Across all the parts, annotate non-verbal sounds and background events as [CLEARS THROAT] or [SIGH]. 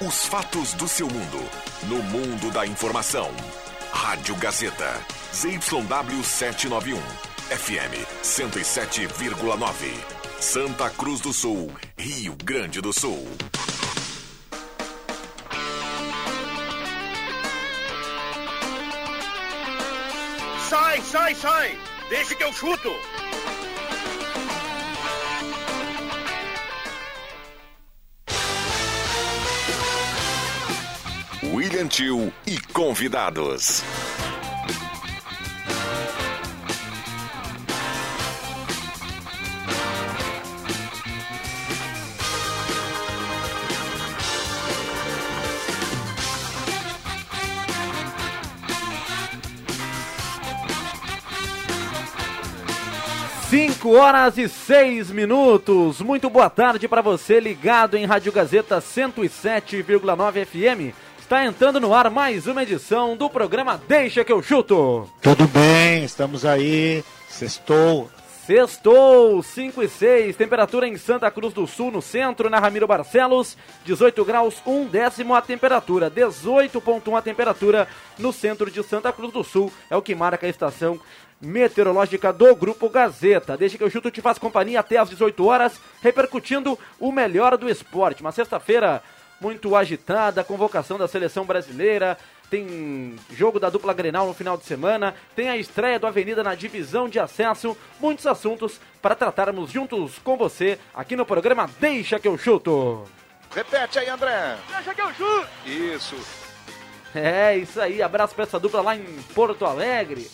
Os fatos do seu mundo. No mundo da informação. Rádio Gazeta. ZYW 791. FM 107,9. Santa Cruz do Sul. Rio Grande do Sul. Sai, sai, sai! Deixa que eu chuto! William Tio e convidados. Cinco horas e seis minutos. Muito boa tarde para você ligado em Rádio Gazeta 107,9 FM. Está entrando no ar mais uma edição do programa Deixa que eu chuto. Tudo bem, estamos aí. Sextou. Sextou, 5 e 6, temperatura em Santa Cruz do Sul, no centro, na Ramiro Barcelos, 18 graus, 1 décimo a temperatura, 18.1 a temperatura no centro de Santa Cruz do Sul, é o que marca a estação meteorológica do Grupo Gazeta. Deixa que eu chuto te faz companhia até às 18 horas, repercutindo o melhor do esporte. Uma sexta-feira muito agitada, convocação da seleção brasileira, tem jogo da dupla Grenal no final de semana, tem a estreia do Avenida na divisão de acesso, muitos assuntos para tratarmos juntos com você aqui no programa Deixa que eu chuto. Repete aí, André! Deixa que eu chuto! Isso. É, isso aí, abraço para essa dupla lá em Porto Alegre.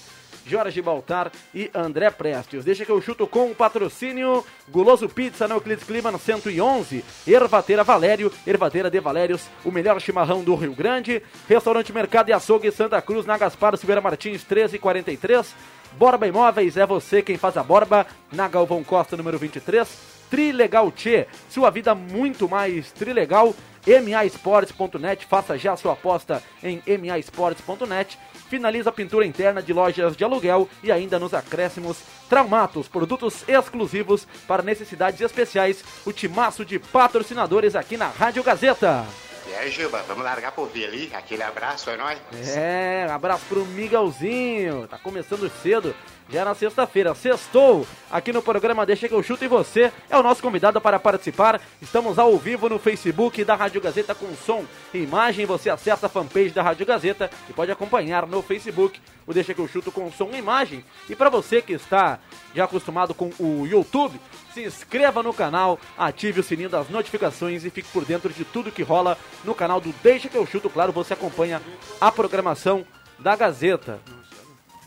Jorge Baltar e André Prestes. Deixa que eu chuto com o patrocínio. Guloso Pizza no Euclides Clima no 111, Ervateira Valério, Ervateira de Valérios, o melhor chimarrão do Rio Grande, Restaurante Mercado e Açougue Santa Cruz, na Gaspar Silveira Martins 1343, Borba Imóveis, é você quem faz a borba, na Galvão Costa número 23, Trilegal Tchê, sua vida muito mais trilegal, maesportes.net, faça já sua aposta em maesportes.net, finaliza a pintura interna de lojas de aluguel e ainda nos acréscimos Traumatos, produtos exclusivos para necessidades especiais, o timaço de patrocinadores aqui na Rádio Gazeta. Aí, Juba, vamos largar pro ouvir ali? Aquele abraço, é nóis? É, abraço pro Miguelzinho, tá começando cedo, já na sexta-feira, sextou, aqui no programa Deixa que eu chuto e você. É o nosso convidado para participar, estamos ao vivo no Facebook da Rádio Gazeta com som e imagem, você acessa a fanpage da Rádio Gazeta e pode acompanhar no Facebook o Deixa que eu chuto com som e imagem, e para você que está já acostumado com o YouTube, se inscreva no canal, ative o sininho das notificações e fique por dentro de tudo que rola no canal do Deixa que eu chuto, claro, você acompanha a programação da Gazeta.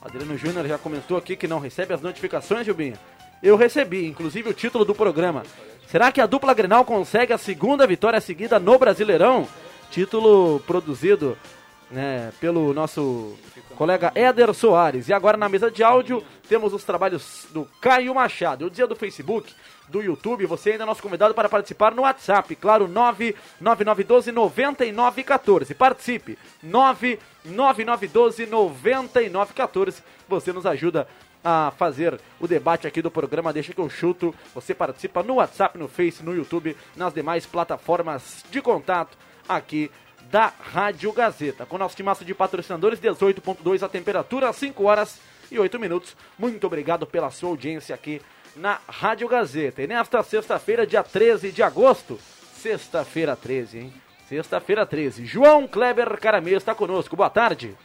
Adriano Júnior já comentou aqui que não recebe as notificações, Gilbinha. Eu recebi, inclusive o título do programa. Será que a dupla Grenal consegue a segunda vitória seguida no Brasileirão? Título produzido né, pelo nosso colega Éder Soares. E agora na mesa de áudio temos os trabalhos do Caio Machado. Eu dizia do Facebook, do YouTube, você ainda é nosso convidado para participar no WhatsApp, claro, 99912 9914. Participe, 99912 9914. Você nos ajuda a fazer o debate aqui do programa Deixa que eu chuto. Você participa no WhatsApp, no Face, no YouTube, nas demais plataformas de contato aqui da Rádio Gazeta. Com nosso timaço de patrocinadores, 18.2 a temperatura, 5 horas e 8 minutos. Muito obrigado pela sua audiência aqui na Rádio Gazeta. E nesta sexta-feira, dia 13 de agosto, sexta-feira 13, hein? Sexta-feira 13. João Kleber Caramês está conosco. Boa tarde.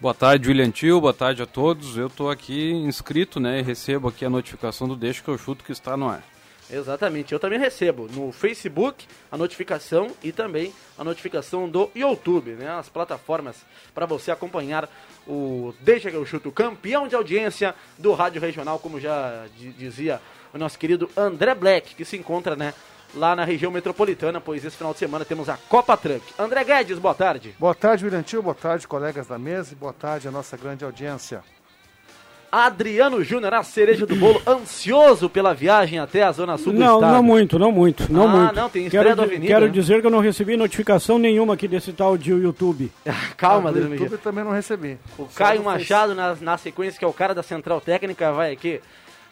Boa tarde, William Tio. Boa tarde a todos. Eu estou aqui inscrito, né? E recebo aqui a notificação do Deixa que eu chuto que está no ar. Exatamente, eu também recebo no Facebook a notificação e também a notificação do YouTube, né? As plataformas para você acompanhar o Deixa que eu chuto, campeão de audiência do Rádio Regional, como já dizia o nosso querido André Black, que se encontra, né, lá na região metropolitana, pois esse final de semana temos a Copa Truck. André Guedes, boa tarde. Boa tarde, Tio, boa tarde, colegas da mesa e boa tarde a nossa grande audiência. Adriano Júnior, a cereja do bolo, ansioso pela viagem até a zona sul do não, estado. Não, muito, não muito, não ah, muito. não, tem estreia quero, do Avenida. quero né? dizer que eu não recebi notificação nenhuma aqui desse tal de YouTube. [LAUGHS] Calma, Ah, do Adriano YouTube Júnior. também não recebi. O Só Caio. Machado, na, na sequência, que é o cara da Central Técnica, vai aqui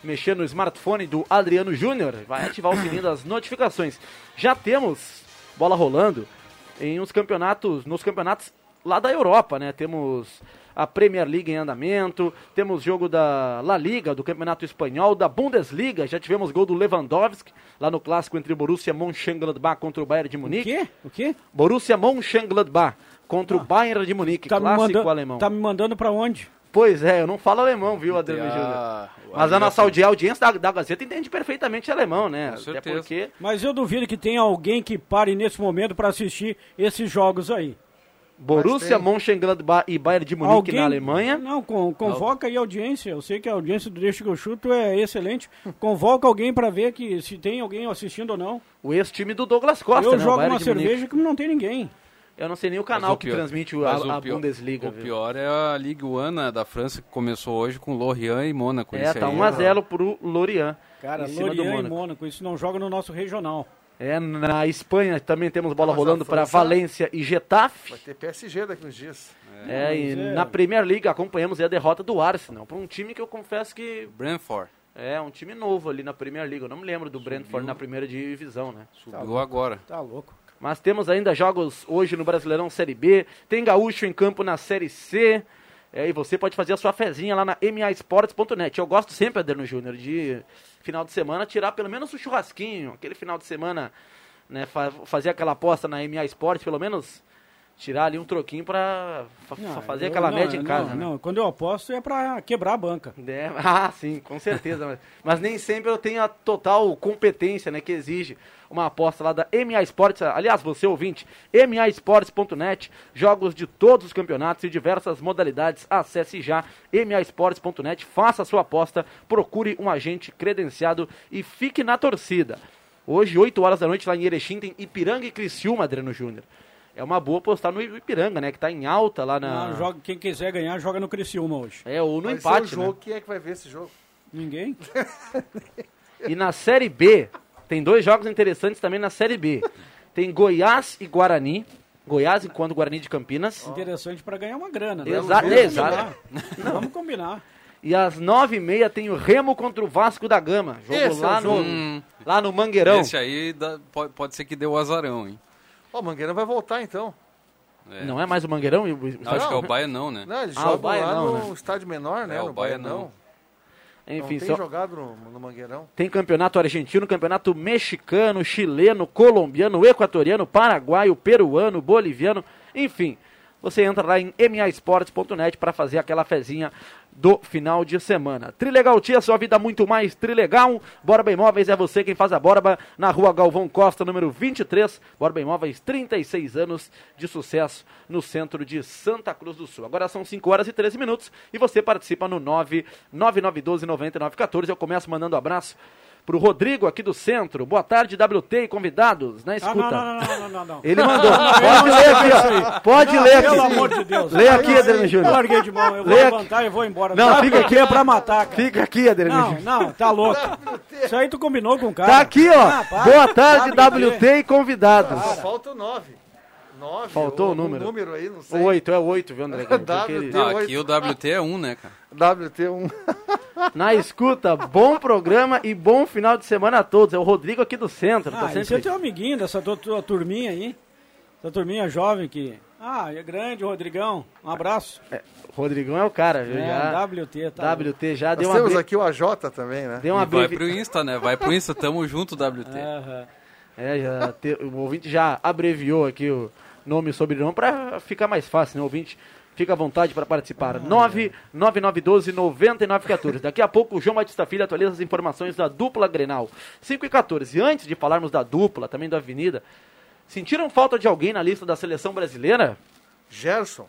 mexer no smartphone do Adriano Júnior, vai ativar o sininho das notificações. Já temos bola rolando em uns campeonatos, nos campeonatos lá da Europa, né? Temos a Premier League em andamento, temos jogo da La Liga, do Campeonato Espanhol, da Bundesliga, já tivemos gol do Lewandowski, lá no clássico entre o Borussia Mönchengladbach contra o Bayern de O Munique. quê? O quê? Borussia Mönchengladbach contra o Bayern de Munique, Tá clássico mandando, alemão. tá me mandando pra onde? Pois é, eu não falo alemão, viu, Adriano Júnior? Ah, Mas a nossa audi- audiência da, da Gazeta entende perfeitamente alemão, né? Com Até certeza. porque Mas eu duvido que tenha alguém que pare nesse momento pra assistir esses jogos aí. Borussia. Mönchengladbach e Bayern de Munique na Alemanha. Não, con- convoca aí a audiência. Eu sei que a audiência do Deixa que eu chuto é excelente. [LAUGHS] Convoca alguém pra ver que se tem alguém assistindo ou não. O ex-time do Douglas Costa, eu né? jogo uma cerveja que não tem ninguém. Eu não sei nem o canal o que pior- transmite a, o a pior- Bundesliga. O viu? pior é a Ligue 1 da França que começou hoje com Lorient e Mônaco. É, tá aí 1x0 pro Lorient. Cara, Lorient e. Mônaco, isso não joga no nosso regional. É, na Espanha também temos bola rolando para Valência e Getafe. Vai ter PSG daqui uns dias. É, e mas é- na Premier League acompanhamos aí a derrota do Arsenal, para um time que eu confesso que Brentford. é um time novo ali na Premier League. Eu não me lembro do Brentford na primeira divisão, né? Subiu agora. Tá louco. Mas temos ainda jogos hoje no Brasileirão Série B, tem Gaúcho em campo na Série C. É, e você pode fazer a sua fezinha lá na maesportes.net. Eu gosto sempre, Adriano Júnior, de final de semana tirar pelo menos o churrasquinho, aquele final de semana, né, fa- fazer aquela aposta na MA Esportes, pelo menos tirar ali um troquinho Não, fazer eu- aquela não, média em não, casa, né? Não, quando eu aposto é pra quebrar a banca. É, [LAUGHS] ah, sim, com certeza. mas, mas nem sempre eu tenho a total competência né, que exige uma aposta lá da MA Esportes. Aliás, você ouvinte, maesportes.net, jogos de todos os campeonatos e diversas modalidades. Acesse já maesportes.net, faça a sua aposta, procure um agente credenciado e fique na torcida. Hoje, 8 horas da noite, lá em Erechim, tem Ipiranga e Criciúma, Adriano Júnior. É uma boa apostar no Ipiranga, né? Que tá em alta lá na. Não, joga, quem quiser ganhar, joga no Criciúma hoje. É, ou no Vai empate. ser o né? jogo. Quem é que vai ver esse jogo? Ninguém? [LAUGHS] E na Série B, tem dois jogos interessantes também na Série B. Tem Goiás e Guarani. Goiás enquanto Guarani de Campinas. Interessante pra ganhar uma grana, né? Exato, Vamos exato. combinar. [LAUGHS] Vamos combinar. E às nove e meia tem o Remo contra o Vasco da Gama. Jogo Esse é lá, no, jogo. lá no Mangueirão. Esse aí dá- pode, pode ser que dê o azarão, hein? Ó, o Mangueira vai voltar então. É. Não é mais o Mangueirão? e o- o- Acho que é o Baia não, né? Não, eles Ah, o jogam Baia lá não, no né? estádio menor, né? É, o no Baia não. Enfim, não tem só- jogado no, no Mangueirão. tem campeonato argentino, campeonato mexicano, chileno, colombiano, equatoriano, paraguaio, peruano, boliviano, enfim. Você entra lá em maesportes.net para fazer aquela fezinha do final de semana. Trilegal Tia, sua vida muito mais trilegal. Borba Imóveis é você quem faz a Borba na rua Galvão Costa, número 23. Borba Imóveis, 36 anos de sucesso no centro de Santa Cruz do Sul. Agora são 5 horas e 13 minutos e você participa no 999129914. Eu começo mandando abraço pro Rodrigo aqui do centro. Boa tarde, WT e convidados na Ah, escuta. não, não, não, não, não, não. Ele mandou. Pode ler aqui. Pode ler aqui. Pelo amor de Deus. Lê aqui, Adriano Eu Júnior. larguei de mão, eu vou levantar e vou embora. Não, fica aqui é pra matar, cara. Fica aqui, Adriano Não, Júnior. não, tá louco. Isso aí tu combinou com o cara. Tá aqui, ó. Ah, Boa tarde, WT e convidados. Falta o 9. 9. Faltou o número. número aí, não sei. Oito, é oito, viu, André? Porque WT. oito. aqui o WT é um, né, cara? WT1. [LAUGHS] Na escuta, bom programa e bom final de semana a todos. É o Rodrigo aqui do centro. tá Ah, é sempre... teu amiguinho dessa tua, tua turminha aí. Essa turminha jovem que... Ah, é grande, Rodrigão. Um abraço. Rodrigão é o cara, viu? É, já... WT, tá WT já Nós deu uma, temos abri... aqui o AJ também, né? deu uma E vai pro Insta, né? Vai pro Insta, tamo junto, WT. Aham. É, já te- o ouvinte já abreviou aqui o nome e sobrenome para ficar mais fácil, né? O ouvinte fica à vontade para participar. 99912-9914. Daqui a pouco o João Batista Filho atualiza as informações da dupla Grenal. 5 e 14. Antes de falarmos da dupla, também da Avenida, sentiram falta de alguém na lista da seleção brasileira? Gerson.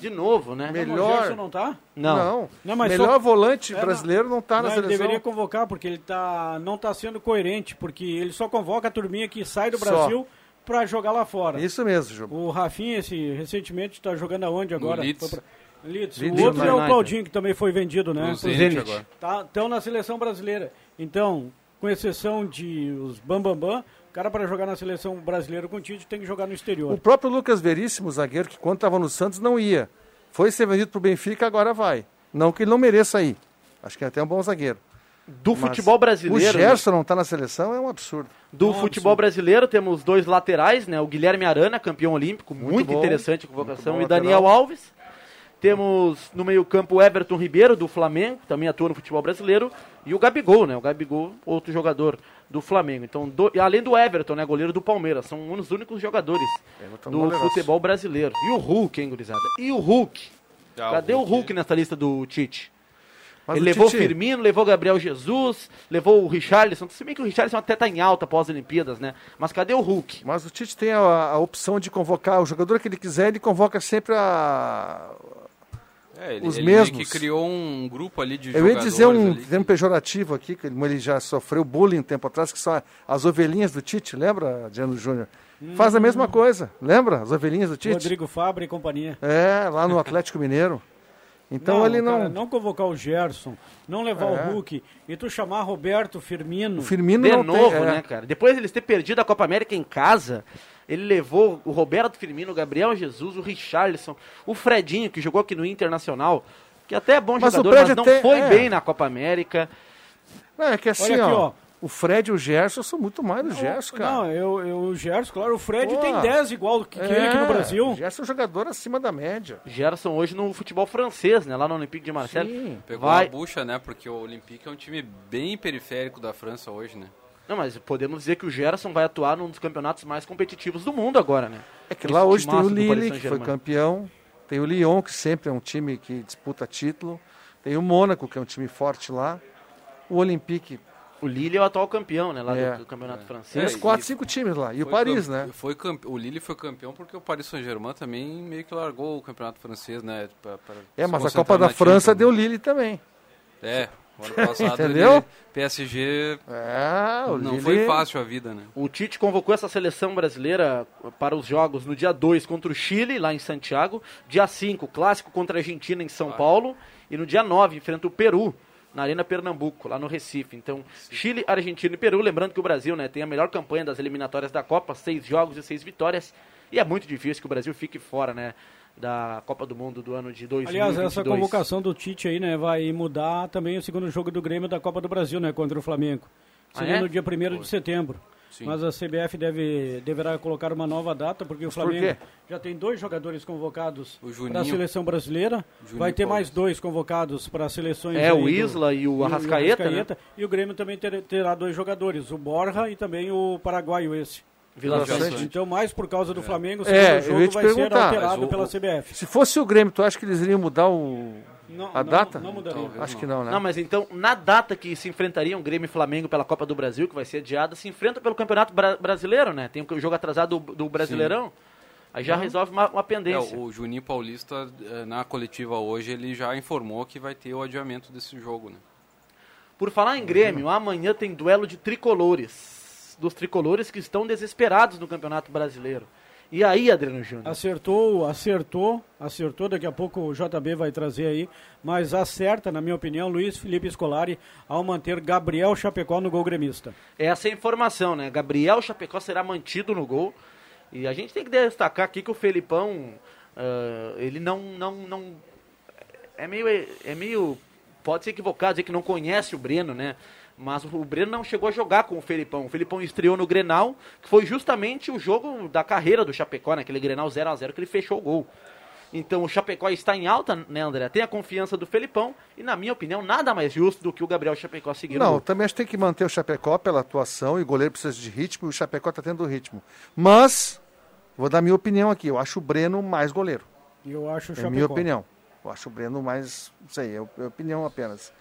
De novo, né? Melhor. O Gerson não tá? Não. Não. Não, mas Melhor só- volante É, brasileiro não tá na Não, ele seleção. deveria convocar, porque ele tá, não tá sendo coerente, porque ele só convoca a turminha que sai do. Brasil pra jogar lá fora. Isso mesmo, Ju. O Rafinha, esse, recentemente, tá jogando aonde agora? Leeds. Pra- Leeds. Leeds O outro é o. Claudinho, que também foi vendido, né? Agora. Tá, estão na seleção brasileira. Então, com exceção de os Bambambam, Bam, Bam, cara para jogar na seleção brasileira com o Tite tem que jogar no exterior. O próprio Lucas Veríssimo, zagueiro, que quando estava no Santos não ia. Foi ser vendido pro Benfica, agora vai. Não que ele não mereça ir. Acho que é até um bom zagueiro. Do Mas futebol brasileiro. O Gerson não tá na seleção é um absurdo. Do Não, futebol absurdo. brasileiro temos dois laterais, né? O Guilherme Arana, campeão olímpico, muito, bom, interessante a convocação, muito e Daniel lateral. Alves. Temos no meio-campo o Everton Ribeiro, do Flamengo, também atua no futebol brasileiro, e o Gabigol, né? O Gabigol, outro jogador do Flamengo. Então, do- e além do Everton, né? Goleiro do Palmeiras. São um dos únicos jogadores Everton do goleiraço. futebol brasileiro. E o Hulk, hein, gurizada? E o Hulk? Ah, Cadê o Hulk nessa lista do Tite? Mas Ele levou o Tite- Firmino, levou o Gabriel Jesus, levou o Richarlison. Se bem que o Richarlison até tá em alta após as Olimpíadas, né? Mas cadê o Hulk? Mas o Tite tem a, a opção de convocar o jogador que ele quiser, ele convoca sempre a. É, ele, Os ele mesmos. que criou um grupo ali de Eu ia dizer um ali termo pejorativo aqui, que ele ele já sofreu bullying um tempo atrás, que são as ovelhinhas do Tite, lembra, Diano Júnior? Faz a mesma coisa, lembra? As ovelhinhas do Tite? Rodrigo Fabra e companhia. É, lá no Atlético Mineiro. Então ele não. cara, não convocar o Gerson, não levar É. o Hulk e tu chamar Roberto Firmino. O Firmino De não novo, tem. é. né, cara? Depois de eles ter perdido a Copa América em casa, ele levou o Roberto Firmino, o Gabriel Jesus, o Richarlison, o Fredinho, que jogou aqui no Internacional, que até é bom Mas o jogador, mas não até- foi é. bem na Copa América. Não, é que assim, Olha aqui, ó, ó. O Fred e o Gerson são muito mais do Gerson, cara. Não, eu, eu, o Gerson, claro, o Fred Pô. tem 10 igual que, que ele aqui no É, Brasil. O Gerson é um jogador acima da média. Gerson hoje no futebol francês, né? Lá no Olympique de Marseille. Sim. Pegou Vai... uma bucha, né? Porque o Olympique é um time bem periférico da França hoje, né? Não, mas podemos dizer que o Gerson vai atuar num dos campeonatos mais competitivos do mundo agora, né? É que Esse lá hoje tem o Lille, que foi campeão. Tem o Lyon, que sempre é um time que disputa título. Tem o Mônaco, que é um time forte lá. O Olympique. O Lille é o atual campeão, né? Lá É. do campeonato Tem francês. uns e- 4, 5 times lá. E o Paris, né? Foi campe- O Lille foi campeão porque o Paris Saint-Germain também meio que largou o campeonato francês, né? pra- pra É, mas a Copa da França deu? Lille também. É, o ano passado Entendeu? ele- PSG É, o não Lille... foi fácil a vida, né? O Tite convocou essa seleção brasileira para os jogos no dia 2 contra o Chile, lá em Santiago. Dia 5, clássico contra a Argentina em São Paulo. E no dia 9, enfrenta o Peru, na Arena Pernambuco, lá no Recife. Então, Chile, Argentina e Peru. Lembrando que o Brasil né, tem a melhor campanha das eliminatórias da Copa, seis jogos e seis vitórias. E é muito difícil que o Brasil fique fora né, da Copa do Mundo do ano de 2022. Aliás, essa convocação do Tite aí, né, vai mudar também o segundo jogo do Grêmio da Copa do Brasil, né, contra o Flamengo. Ah, Seria é? no dia 1 de setembro. Sim. Mas a CBF deve, deverá colocar uma nova data, porque o por Flamengo quê? já tem dois jogadores convocados O para a seleção brasileira. Vai ter mais dois convocados para as seleções. É, o do- Isla e o Arrascaeta, né? E o Grêmio também ter- terá dois jogadores, o Borja e também o paraguaio esse. Vila Vila Sante. Sante. Então, mais por causa do Flamengo, o É, segundo eu ia jogo vai ser alterado o- pela o- CBF. Se fosse o Grêmio, tu acha que eles iriam mudar o... Não, a não- data? Não mudaria. Acho que não, né? Não, mas então, na data que se enfrentariam Grêmio e Flamengo pela Copa do Brasil, que vai ser adiada, se enfrenta pelo Campeonato Bra- Brasileiro, né? Tem o jogo atrasado do, do Brasileirão. Aí já resolve uma, uma É, pendência. o Juninho Paulista, eh, na coletiva hoje, ele já informou que vai ter o adiamento desse jogo, né? Por falar em Grêmio, amanhã tem duelo de tricolores. Dos tricolores que estão desesperados no Campeonato Brasileiro. E aí, Adriano Júnior? Acertou, acertou, acertou. Daqui a pouco o JB vai trazer aí. Mas acerta, na minha opinião, Luiz Felipe Scolari ao manter Gabriel Chapecó no gol gremista. Essa é a informação, né? Gabriel Chapecó será mantido no gol. E a gente tem que destacar aqui que o Felipão, ah, ele não, não, não... É meio, é meio... Pode ser equivocado dizer que não conhece o Breno, né? Mas o Breno não chegou a jogar com o Felipão. O Felipão estreou no Grenal, que foi justamente o jogo da carreira do Chapecó, né? Aquele Grenal 0 a 0 que ele fechou o gol. Então o Chapecó está em alta, né, André? Tem a confiança do Felipão e, na minha opinião, nada mais justo do que o Gabriel Chapecó seguir Não, também acho que tem que manter o Chapecó pela atuação e o goleiro precisa de ritmo e o Chapecó está tendo ritmo. Mas, vou dar minha opinião aqui, eu acho o Breno mais goleiro. E eu acho o É Chapecó. minha opinião. Eu acho o Breno mais, não sei, é é opinião apenas.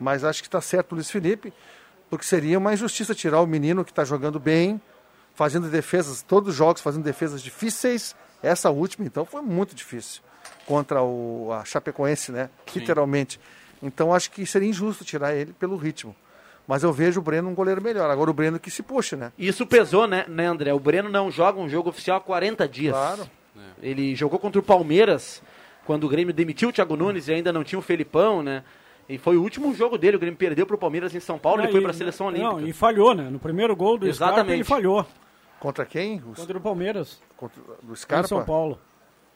Mas acho que está certo o Luiz Felipe, porque seria uma injustiça tirar o menino que está jogando bem, fazendo defesas, todos os jogos fazendo defesas difíceis. Essa última, então, foi muito difícil contra o, a Chapecoense, né? Literalmente. Então acho que seria injusto tirar ele pelo ritmo. Mas eu vejo o Breno um goleiro melhor. Agora o Breno que se puxa, né? Isso pesou, né, né, André? O Breno não joga um jogo oficial há 40 dias. Claro. Ele jogou contra o Palmeiras, quando o Grêmio demitiu o Thiago Nunes e ainda não tinha o Felipão, né? E foi o último jogo dele. O Grêmio perdeu para o Palmeiras em São Paulo Não, e foi e- para a seleção olímpica. Não, e falhou, né? No primeiro gol do Scarpa, Exatamente. ele falhou. Contra quem? Os- Contra o Palmeiras, contra, do em Scarpa? São Paulo.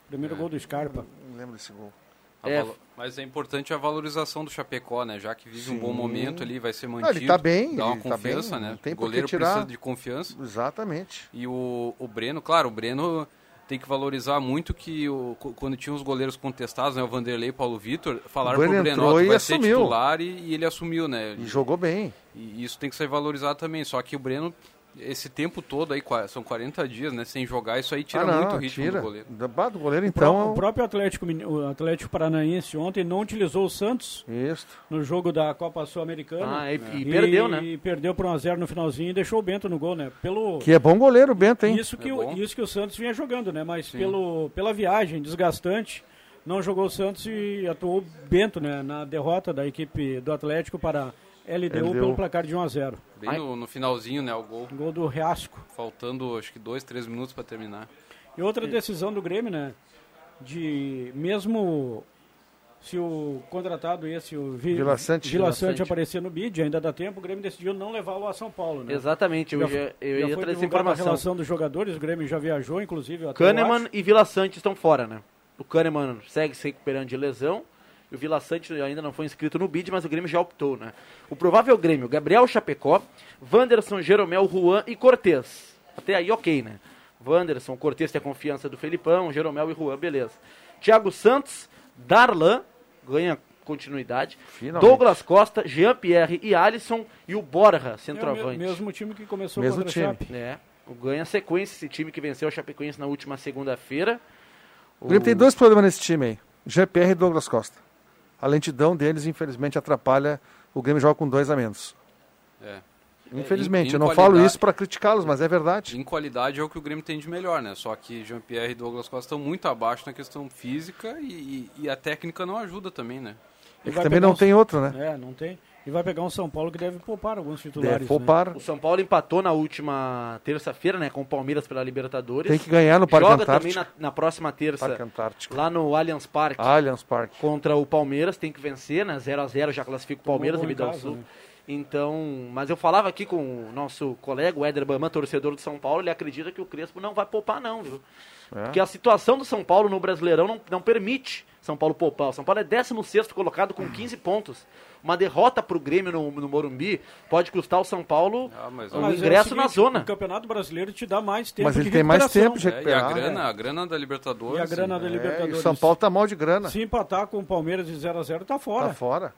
Primeiro gol do Scarpa. Não lembro desse gol. É. valo- Mas é importante a valorização do Chapecó, né? Já que vive um bom Sim. momento ali, vai ser Ah, mantido. ele tá bem, Dá uma ele tá confiança, bem, né? tem o goleiro tirar. precisa de confiança. Exatamente. E o, o Breno, claro, o Breno tem que valorizar muito que o, qu- quando tinha os goleiros contestados, né? O Vanderlei e o Paulo Vitor, falaram O Breno pro Breno, entrou ó, tu e vai ser assumiu. titular e, e ele assumiu, né? E jogou bem. E isso tem que ser valorizado também. Só que o Breno, esse tempo todo aí, são 40 dias, né? Sem jogar, isso aí tira ah, não, muito o ritmo tira. do goleiro. Da- do goleiro, então. o próprio Atlético, o Atlético Paranaense ontem não utilizou o Santos Isso. no jogo da Copa Sul-Americana. Ah, e, e perdeu, né? E perdeu por 1x0 no finalzinho e deixou o Bento no gol, né? Pelo, Que é bom goleiro, o Bento, hein? isso, que É o, isso que o Santos vinha jogando, né? Mas pelo, pela viagem desgastante, não jogou o Santos e atuou o Bento, né? Na derrota da equipe do Atlético para LDU, LDU. pelo placar de 1x0. Bem no, no finalzinho, né? O gol. Gol do Reasco. Faltando, acho que dois, três minutos para terminar. E outra decisão do Grêmio, né? De mesmo se o contratado esse, o Vi, Vila Sante. Vila Vila Sante aparecer no bid, ainda dá tempo, o Grêmio decidiu não levá-lo a São Paulo, né? Exatamente, eu, Já, já, eu já ia trazer essa divulgada a informação. relação dos jogadores, o Grêmio já viajou, inclusive. até Kahneman e Vila Sante estão fora, né? O Kahneman segue se recuperando de lesão. O Vila Sante ainda não foi inscrito no bid, mas o Grêmio já optou, né? O provável Grêmio, Gabriel Chapecó, Wanderson, Jeromel, Juan e Cortez. Até aí, ok, né? Wanderson, Cortez tem a confiança do Felipão, Jeromel e Juan, beleza. Thiago Santos, Darlan, ganha continuidade. Finalmente. Douglas Costa, Jean-Pierre e Alisson. E o Borja, É o me- centroavante. mesmo time que começou Mesmo contra time. a Chape. É, o ganha sequência esse time que venceu o Chapecoense na última segunda-feira. O Grêmio tem dois problemas nesse time aí: GPR e Douglas Costa. A lentidão deles, infelizmente, atrapalha. O Grêmio joga com dois a menos. É. Infelizmente, em eu não falo isso para criticá-los, mas é verdade. Em qualidade é o que o Grêmio tem de melhor, né? Só que Jean-Pierre e Douglas Costa estão muito abaixo na questão física e, e- e a técnica não ajuda também, né? E É que vai também não um- tem outro, né? É, não tem. E vai pegar um São Paulo que deve poupar alguns titulares. Deve né? poupar. O São Paulo empatou na última terça-feira, né, com o Palmeiras pela Libertadores. Tem que ganhar no Parque Joga também Antártico. na, na próxima terça, Parque Antártico. lá no Allianz Parque, Allianz Parque. contra o Palmeiras. Tem que vencer, né? 0 a 0 já classifica o Palmeiras em casa, Sul. né? Então, mas eu falava aqui com o nosso colega, o Éder Baman, torcedor do São Paulo, ele acredita que o Crespo não vai poupar não, viu? É. Porque a situação do São Paulo no Brasileirão não, não permite São Paulo poupar. O São Paulo é 16º colocado com 15 pontos. Uma derrota para o Grêmio no, no Morumbi pode custar o São Paulo Ah, mas o Mas é ingresso seguinte, na zona. O Campeonato Brasileiro te dá mais tempo Mas ele de tem mais tempo de É, e a recuperar. grana, a grana da Libertadores. E a grana da É, e Libertadores. o São Paulo tá mal de grana. Se empatar com o Palmeiras de 0 a 0 tá fora. Tá fora.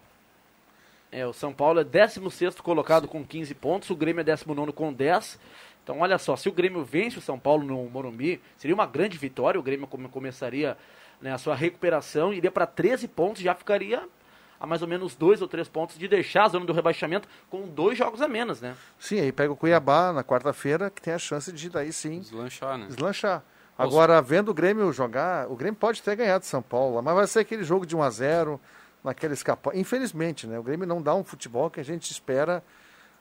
É, o São Paulo é 16º colocado com 15 pontos, o Grêmio é 19º com 10. Então, olha só, se o Grêmio vence o São Paulo no Morumbi, seria uma grande vitória, o Grêmio come- começaria né, a sua recuperação, iria para 13 pontos, já ficaria a mais ou menos dois ou três pontos de deixar a zona do rebaixamento com dois jogos a menos, né? Sim, aí pega o Cuiabá na quarta-feira, que tem a chance de daí sim Deslanchar, né? deslanchar. Agora, vendo o Grêmio jogar, o Grêmio pode ter ganhado de São Paulo, mas vai ser aquele jogo de 1 a 0 naquela escapa. Infelizmente, né? O Grêmio não dá um futebol que a gente espera,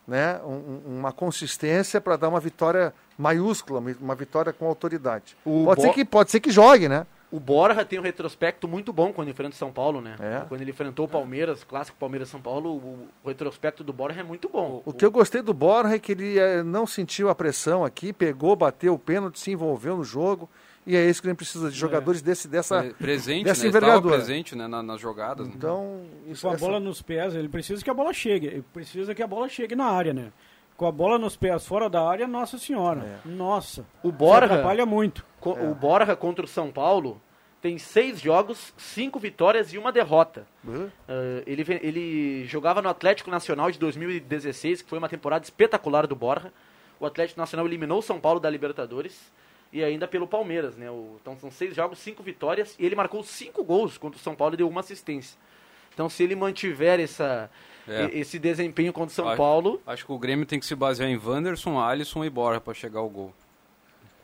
né? um- um- uma consistência para dar uma vitória maiúscula, uma vitória com autoridade. O Pode, ser Bo- que, pode ser que jogue, né? O Borja tem um retrospecto muito bom quando enfrenta o São Paulo, né? É. Quando ele enfrentou o Palmeiras, clássico Palmeiras-São Paulo, o, o retrospecto do Borja é muito bom. O que eu gostei do Borja é que ele eh, não sentiu a pressão aqui, pegou, bateu o pênalti, se envolveu no jogo. E é isso que a gente precisa de jogadores desse, dessa, Pre- presente, dessa né? Envergadura. presente né? na- nas jogadas. né? Então, isso Com a essa- bola nos pés, ele precisa que a bola chegue. Ele precisa que a bola chegue na área, né? Com a bola nos pés fora da área, nossa senhora. É. Nossa. O Borja- atrapalha muito. Co- É. O Borja contra o São Paulo tem seis jogos, cinco vitórias e uma derrota. Uh, Eh, ele, ele jogava no Atlético Nacional de 2016, que foi uma temporada espetacular do Borja. O Atlético Nacional eliminou o São Paulo da Libertadores e ainda pelo Palmeiras, né? O- então são seis jogos, cinco vitórias e ele marcou cinco gols contra o São Paulo e deu uma assistência. Então se ele mantiver essa, É. esse desempenho contra o São Acho- Paulo, Acho que o Grêmio tem que se basear em Wanderson, Alisson e Borja para chegar ao gol.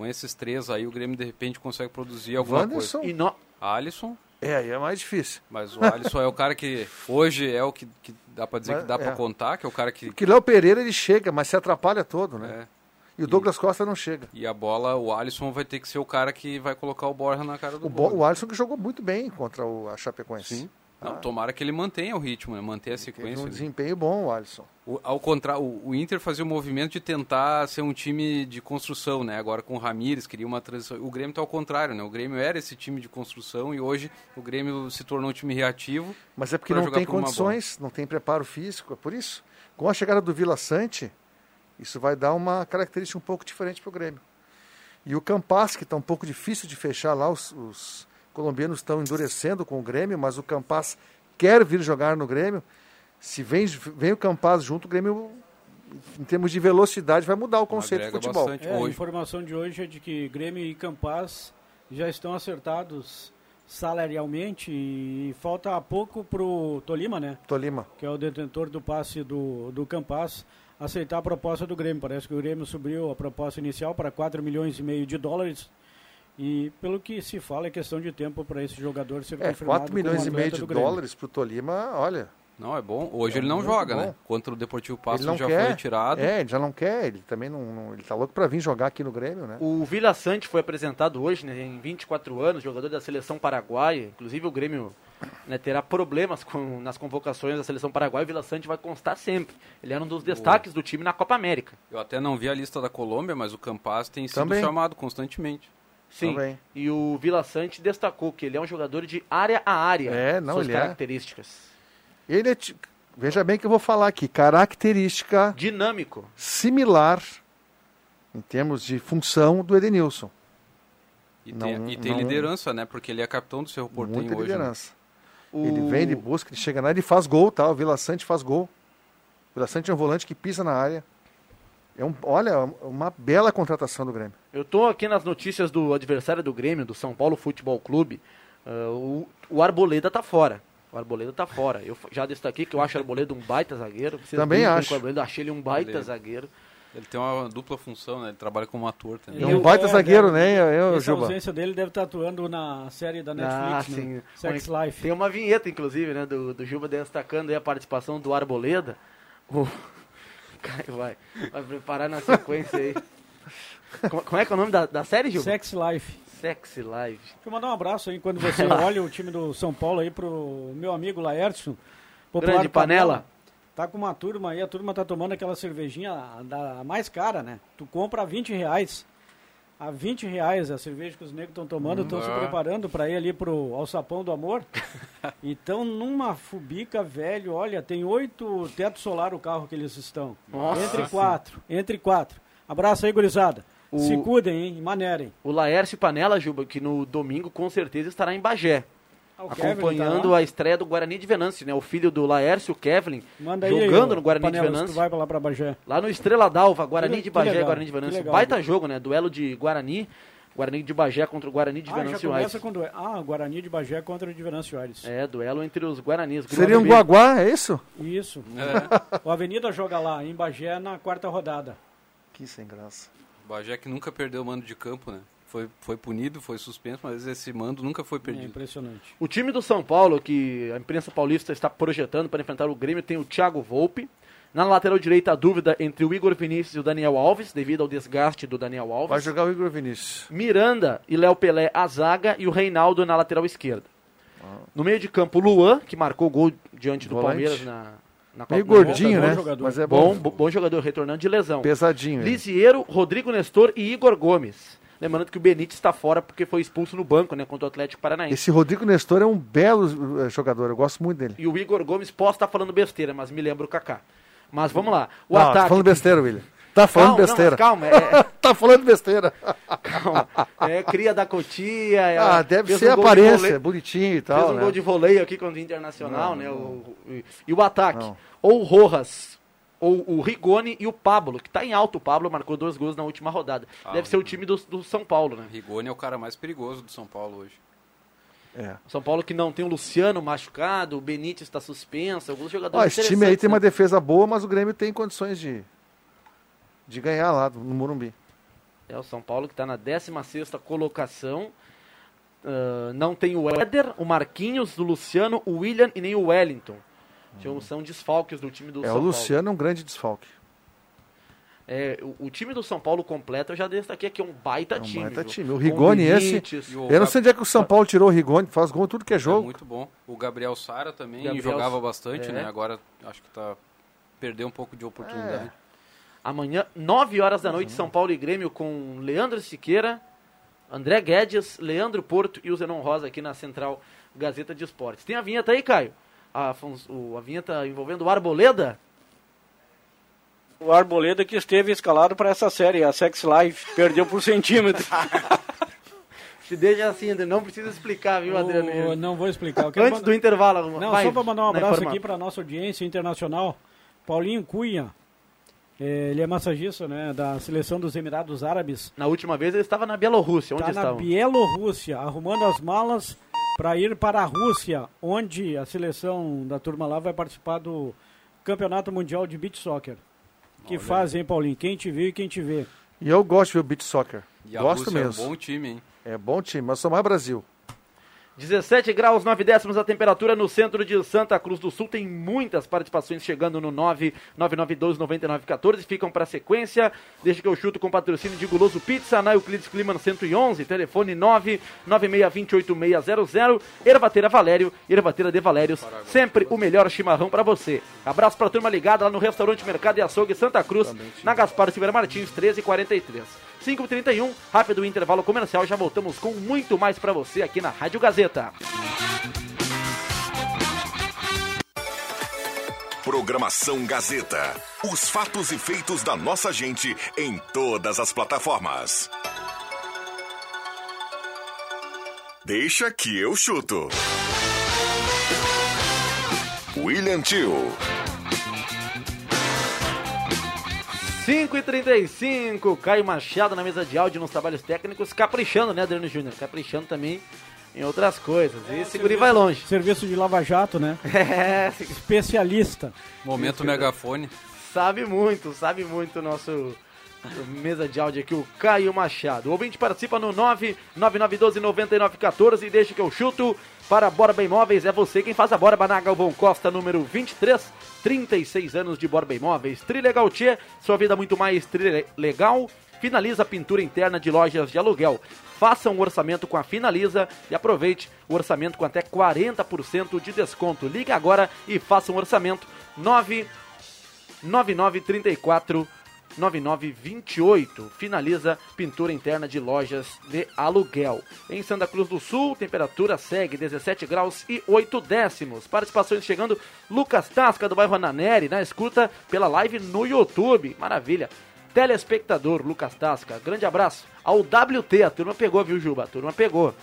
Com esses três aí, o Grêmio de repente consegue produzir alguma Wanderson? coisa. e no- Alisson, É, aí é mais difícil. mas o Alisson é o cara que hoje é o que, que dá para dizer Mas, que dá é. para contar, que é o cara que Porque Léo Pereira ele chega, mas se atrapalha todo, né? é, E o Douglas Costa não chega. e a bola, o Alisson vai ter que ser o cara que vai colocar o Borja na cara do O, gol. Bo, o Alisson que jogou muito bem contra o, a Chapecoense. Sim. Não, tomara que ele mantenha o ritmo, né? mantenha a Teve sequência. um né? desempenho bom, o Alisson. O, ao contrário, o, o Inter fazia o movimento de tentar ser um time de construção, né? Agora com o Ramires, queria uma transição. O Grêmio está ao contrário, né? O Grêmio era esse time de construção e hoje o Grêmio se tornou um time reativo. Mas é porque não tem por condições, não tem preparo físico, é por isso. Com a chegada do Vila Sante, isso vai dar uma característica um pouco diferente para o Grêmio. E o Campas, que está um pouco difícil de fechar lá, os, os colombianos estão endurecendo com o Grêmio, mas o Campas quer vir jogar no Grêmio. Se vem, vem o Campas junto, o Grêmio, em termos de velocidade, vai mudar o conceito de Agrega futebol. bastante. É, a informação de hoje é de que Grêmio e Campaz já estão acertados salarialmente e falta pouco pro Tolima, né? Tolima. Que é o detentor do passe do, do Campaz, aceitar a proposta do Grêmio. Parece que o Grêmio subiu a proposta inicial para 4 milhões e meio de dólares. E pelo que se fala, é questão de tempo para esse jogador ser É, confirmado 4 milhões como e meio de dólares para o Tolima, olha, Não, é bom. Hoje É ele não joga, bom. né? Contra o Deportivo ele Passo não já quer. foi retirado. É, ele já não quer, ele também não, não- ele tá louco para vir jogar aqui no Grêmio, né? O Vila Sante foi apresentado hoje, né, em 24 anos, jogador da seleção paraguaia. Inclusive o Grêmio né, terá problemas com, nas convocações da seleção paraguaia. O Vila Sante vai constar sempre. Ele era um dos destaques do time na Copa América. Eu até não vi a lista da Colômbia, mas o Campas tem sido Também. chamado constantemente. Sim. Também. E o Vila Sante destacou que ele é um jogador de área a área. É, não, suas ele é. características. Ele é, veja bem que eu vou falar aqui, característica Dinâmico. similar em termos de função do Edenilson. E Não- tem, e tem não- liderança, né? Porque ele é capitão do Cerro Portenho Muita hoje. né? liderança. O... Ele vem, ele busca, ele chega na área, ele faz gol, tá? O Vila Sante faz gol. O Vila Sante é um volante que pisa na área. É um, olha, uma bela contratação do Grêmio. Eu tô aqui nas notícias do adversário do Grêmio, do São Paulo Futebol Clube. Ah, o, o Arboleda tá fora. O Arboleda tá fora. Eu já destaquei que eu acho o Arboleda um baita zagueiro. Vocês Também acho. o Arboleda, achei ele um baita Ele- zagueiro. Ele tem uma dupla função, né? Ele trabalha como ator também. É Eu- um baita é, zagueiro, deve- né, eu, Essa Juba? ausência dele deve estar atuando na série da Netflix, Ah, né? sim. Sex Bom, Life. Tem uma vinheta, inclusive, né, do, do Juba destacando aí a participação do Arboleda. O... [LAUGHS] Vai, vai preparar na sequência aí. [LAUGHS] Como, como é que é o nome da, da série, Juba? Sex Life. Sexy Live. Deixa eu mandar um abraço aí quando você [LAUGHS] olha o time do São Paulo aí pro meu amigo Laércio. popular Grande panela. Tá com uma turma aí, a turma tá tomando aquela cervejinha a- da mais cara, né? Tu compra a 20 reais. A 20 reais a cerveja que os negros estão tomando, estão se Ah. preparando para ir ali pro alçapão do amor. [LAUGHS] Então, numa fubica, velho, olha, tem oito teto solar o carro que eles estão. Nossa. Entre quatro, entre quatro. Abraço aí, gurizada. O- Se cuidem, hein? Manerem. O Laércio Panela, Juba, que no domingo com certeza estará em Bagé. Ah, Kevin acompanhando tá a estreia do Guarani de Venâncio, né? O filho do Laércio, aí, jogando ô, no Guarani Panelas, de Venâncio. Vai lá pra Bagé. Lá no Estrela d'Alva, Guarani Que- de Bagé, legal, Guarani de Venâncio. legal. Baita jogo, né? Duelo de Guarani, Guarani de Bagé contra o Guarani de Ah, já Venâncio começa Aires. com duelo. Ah, Guarani de Bagé contra o de Venâncio Aires. É, duelo entre os Guaranis. Seria um. Guaguá, é isso? Isso. É. O Avenida joga lá, em Bagé, na quarta rodada. Que sem graça. O Bagé que nunca perdeu o mando de campo, né? Foi, foi punido, foi suspenso, mas esse mando nunca foi É perdido. impressionante. O time do São Paulo, que a imprensa paulista está projetando para enfrentar o Grêmio, tem o Thiago Volpe. Na lateral direita, a dúvida entre o Igor Vinícius e o Daniel Alves, devido ao desgaste do Daniel Alves. Vai jogar o Igor Vinícius. Miranda e Léo Pelé a zaga e o Reinaldo na lateral esquerda. No meio de campo, o Luan, que marcou gol diante do Volante. Palmeiras na, Meio gordinho, né? jogador. Mas é Bom, bom. bo- bom jogador, retornando de lesão. Pesadinho. ele. Lisieiro, Rodrigo Nestor e Igor Gomes. Lembrando que o Benítez está fora porque foi expulso no banco, né, contra o Atlético Paranaense. Esse Rodrigo Nestor é um belo eh, jogador, eu gosto muito dele. E o Igor Gomes posso estar falando besteira, mas me lembra o Kaká. Mas vamos lá. O não, tá ataque. falando besteira, William. Tá falando Calma, não, besteira. mas calma, é, [LAUGHS] tá falando besteira. calma. É cria da Cotia. é- Ah, deve fez ser um aparência, bonitinho e Fez tal, um né? gol de voleio aqui contra o Internacional, Não, né? não. O, e, o ataque. Não. Ou o Rojas, ou o Rigoni e o Pablo, que tá em alto. O Pablo marcou dois gols na última rodada. Ah, Deve o ser o time do, do São Paulo, né? Rigoni é o cara mais perigoso do São Paulo hoje. É. São Paulo que não tem o Luciano machucado, o Benítez está suspenso, alguns Ó, jogadores esse time aí tem uma interessantes, defesa boa, mas o Grêmio tem condições de, de ganhar lá no Morumbi. É o São Paulo que está na 16ª colocação. Ah, não tem o Éder, o Marquinhos, o Luciano, o William e nem o Wellington. São- São desfalques do time do é, São o Paulo. Luciano é um grande desfalque. É, o, o time do São Paulo completo, eu já destaquei aqui, é um baita É um time. baita time. O Rigoni esse- o Eu não sei onde é que o São Paulo tirou o Rigoni, faz gol em tudo que é É jogo. muito bom. O Gabriel Sara também Gabriel- jogava bastante, é. né? Agora acho que tá perdeu um pouco de oportunidade. Amanhã, 9 horas da noite, Uhum. São Paulo e Grêmio com Leandro Siqueira, André Guedes, Leandro Porto e o Zenon Rosa aqui na Central Gazeta de Esportes. Tem a vinheta aí, Caio? A, a vinheta envolvendo o Arboleda? O Arboleda que esteve escalado para essa série, a Sex Life, perdeu por centímetro. [LAUGHS] Se deixa assim, André, não precisa explicar, viu, Adriano? O- não vou explicar. Antes mandar- do intervalo, Não, vai, só para mandar um abraço aqui para nossa audiência internacional. Paulinho Cunha, ele é massagista né, da seleção dos Emirados Árabes. Na última vez ele estava na Bielorrússia, onde Está na estavam? Bielorrússia, arrumando as malas para ir para a Rússia, onde a seleção da turma lá vai participar do Campeonato Mundial de Beach Soccer. Que faz, hein, Paulinho? Quem te viu e quem te vê. E eu gosto de ver o beat soccer. E a Gosto Rússia é um mesmo. bom time, hein? É bom time, mas sou mais Brasil. 17 graus, 9 décimos a temperatura no centro de Santa Cruz do Sul. Tem muitas participações chegando no 999129914. Ficam para sequência. Deixa que eu chuto com patrocínio de Guloso Pizza, na Euclides Climan 111. Telefone 996286600. Ervateira Valério, Ervateira de Valérios. Sempre o melhor chimarrão para você. Abraço para a turma ligada lá no restaurante Mercado e Açougue Santa Cruz, na Gaspar Silveira Martins, 1343. 5h31, rápido intervalo comercial. Já voltamos com muito mais para você aqui na Rádio Gazeta. Programação Gazeta. Os fatos e feitos da nossa gente em todas as plataformas. Deixa que eu chuto. William Tio. 5 e 35 Caio Machado na mesa de áudio nos trabalhos técnicos, caprichando, né, Adriano Júnior? Caprichando também em outras coisas. E esse guri vai longe. Serviço de Lava Jato, né? [LAUGHS] É, Especialista. Momento megafone. sabe muito, sabe muito o nosso [LAUGHS] mesa de áudio aqui, o Caio Machado. O ouvinte participa no 999129914 e deixa que eu chuto para Borba Imóveis. É você quem faz a Borba na Galvão Costa, número 23, 36 anos de Borba Imóveis. Trilegal Tchê, sua vida muito mais trilegal. Finaliza a pintura interna de lojas de aluguel. Faça um orçamento com a Finaliza e aproveite o orçamento com até 40% de desconto. Ligue agora e faça um orçamento 9 9934 9928. Finaliza pintura interna de lojas de aluguel. Em Santa Cruz do Sul, temperatura segue 17 graus e 8 décimos. Participações chegando Lucas Tasca do bairro Ananeri na escuta pela live no YouTube. Maravilha. Telespectador Lucas Tasca, grande abraço. Ao WT, a turma pegou, viu, Juba? A turma pegou.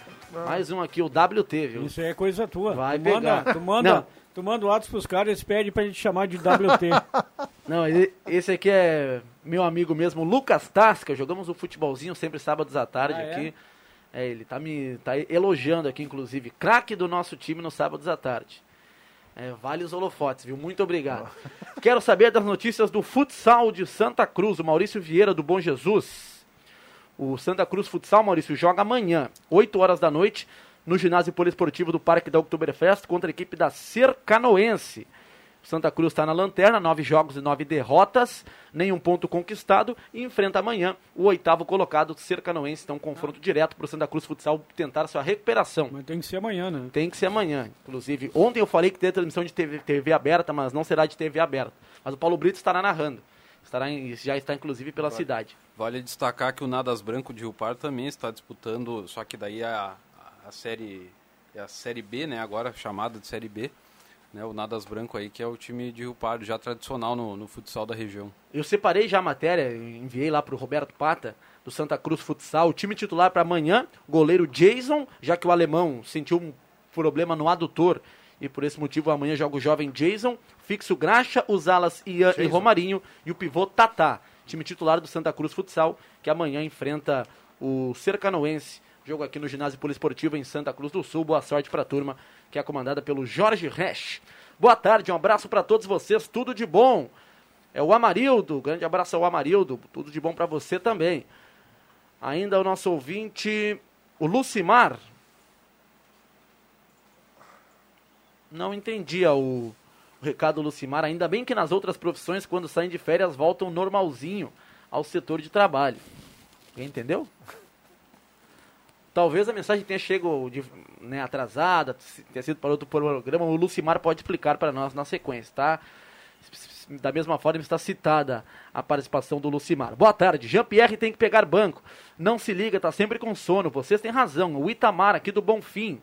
Mais um aqui, o WT, viu? Isso aí é coisa tua. Vai tu pegar. Manda, tu manda, Não. Tu manda o atos pros caras, eles pedem pra gente chamar de WT. [LAUGHS] Não, esse aqui é meu amigo mesmo, Lucas Tasca. Jogamos um futebolzinho sempre sábados à tarde Ah, é? aqui. É, ele tá me tá elogiando aqui, inclusive. Craque do nosso time nos sábados à tarde. É, vale os holofotes, viu? Muito obrigado. [LAUGHS] Quero saber das notícias do futsal de Santa Cruz. O Maurício Vieira do Bom Jesus. O Santa Cruz Futsal, Maurício, joga amanhã, 8 horas da noite, no ginásio poliesportivo do Parque da Oktoberfest, contra a equipe da Cercanoense. Santa Cruz está na lanterna, nove jogos e nove derrotas, nenhum ponto conquistado, e enfrenta amanhã o oitavo colocado, Cercanoense. Então, um confronto direto para o Santa Cruz Futsal tentar sua recuperação. Mas tem que ser amanhã, né? Tem que ser amanhã. Inclusive, ontem eu falei que tem transmissão de TV, TV aberta, mas não será de TV aberta. Mas o Paulo Brito estará narrando. Estará em- já está, inclusive, pela cidade. Vale destacar que o Nadas Branco de Rio Pardo também está disputando, só que daí a, a série é a série B, né, agora chamada de série B, né, o Nadas Branco aí que é o time de Rio Pardo já tradicional no, no futsal da região. Eu separei já a matéria, enviei lá para o Roberto Pata, do Santa Cruz Futsal. O time titular para amanhã, goleiro Jason, já que o alemão sentiu um problema no adutor. E por esse motivo amanhã joga o jovem Jason, fixo Graxa, os alas Ian e Romarinho e o pivô Tatá. Time titular do Santa Cruz Futsal, que amanhã enfrenta o Cercanoense. Jogo aqui no ginásio poliesportivo em Santa Cruz do Sul. Boa sorte para a turma, que é comandada pelo Jorge Resch. Boa tarde, um abraço para todos vocês, tudo de bom. É o Amarildo, grande abraço ao Amarildo, tudo de bom para você também. Ainda o nosso ouvinte, o Lucimar. Não entendia o, o recado do Lucimar. Ainda bem que nas outras profissões, quando saem de férias, voltam normalzinho. ao setor de trabalho. Entendeu? Talvez a mensagem tenha chegado de, né, atrasada, tenha sido para outro programa. O Lucimar pode explicar para nós na sequência, tá? Da mesma forma está citada a participação do Lucimar. Boa tarde. Jean-Pierre tem que pegar banco. Não se liga, tá sempre com sono. Vocês têm razão. O Itamar aqui do Bonfim.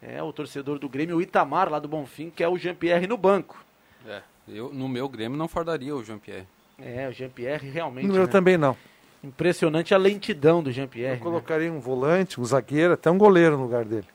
É o torcedor do Grêmio, o Itamar lá do Bonfim, que é o Jean-Pierre no banco. É, eu, no meu Grêmio não fardaria o Jean-Pierre. É, o Jean-Pierre realmente. No meu né? também não. Impressionante a lentidão do Jean-Pierre. Eu né? colocaria um volante, um zagueiro, até um goleiro no lugar dele.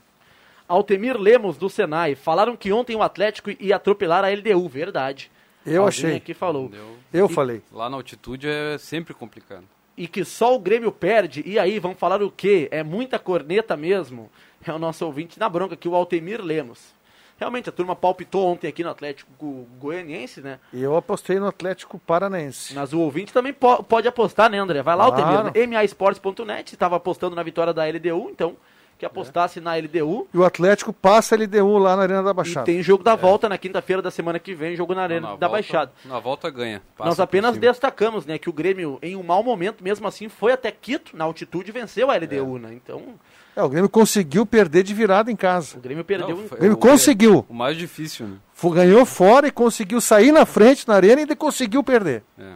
Altemir Lemos, do Senai. Falaram que ontem o Atlético ia atropelar a LDU. Verdade. Eu Alguém achei. aqui falou. Entendeu? Eu E- falei. Lá na altitude é sempre complicado. E que só o Grêmio perde. E aí, vão falar o quê? É muita corneta mesmo? É o nosso ouvinte na bronca aqui, o Altemir Lemos. Realmente, a turma palpitou ontem aqui no Atlético Go- Goianiense, né? E eu apostei no Atlético Paranaense. Mas o ouvinte também po- pode apostar, né, André? Vai lá, Claro. Altemir. Né? MAsports.net, estava apostando na vitória da LDU, então que apostasse na LDU. E o Atlético passa a LDU lá na Arena da E Baixada. tem jogo da volta na quinta-feira da semana que vem, jogo na Arena Na da volta- Baixada. Na volta ganha. Passa Nós apenas destacamos, né, que o Grêmio, em um mau momento, mesmo assim, foi até Quito, na altitude, e venceu a LDU, né? Então, É, o Grêmio conseguiu perder de virada em casa. o Grêmio perdeu Não, foi- O Grêmio o- conseguiu. O mais difícil, né? Ganhou fora e conseguiu sair na frente na arena e ainda conseguiu perder. É.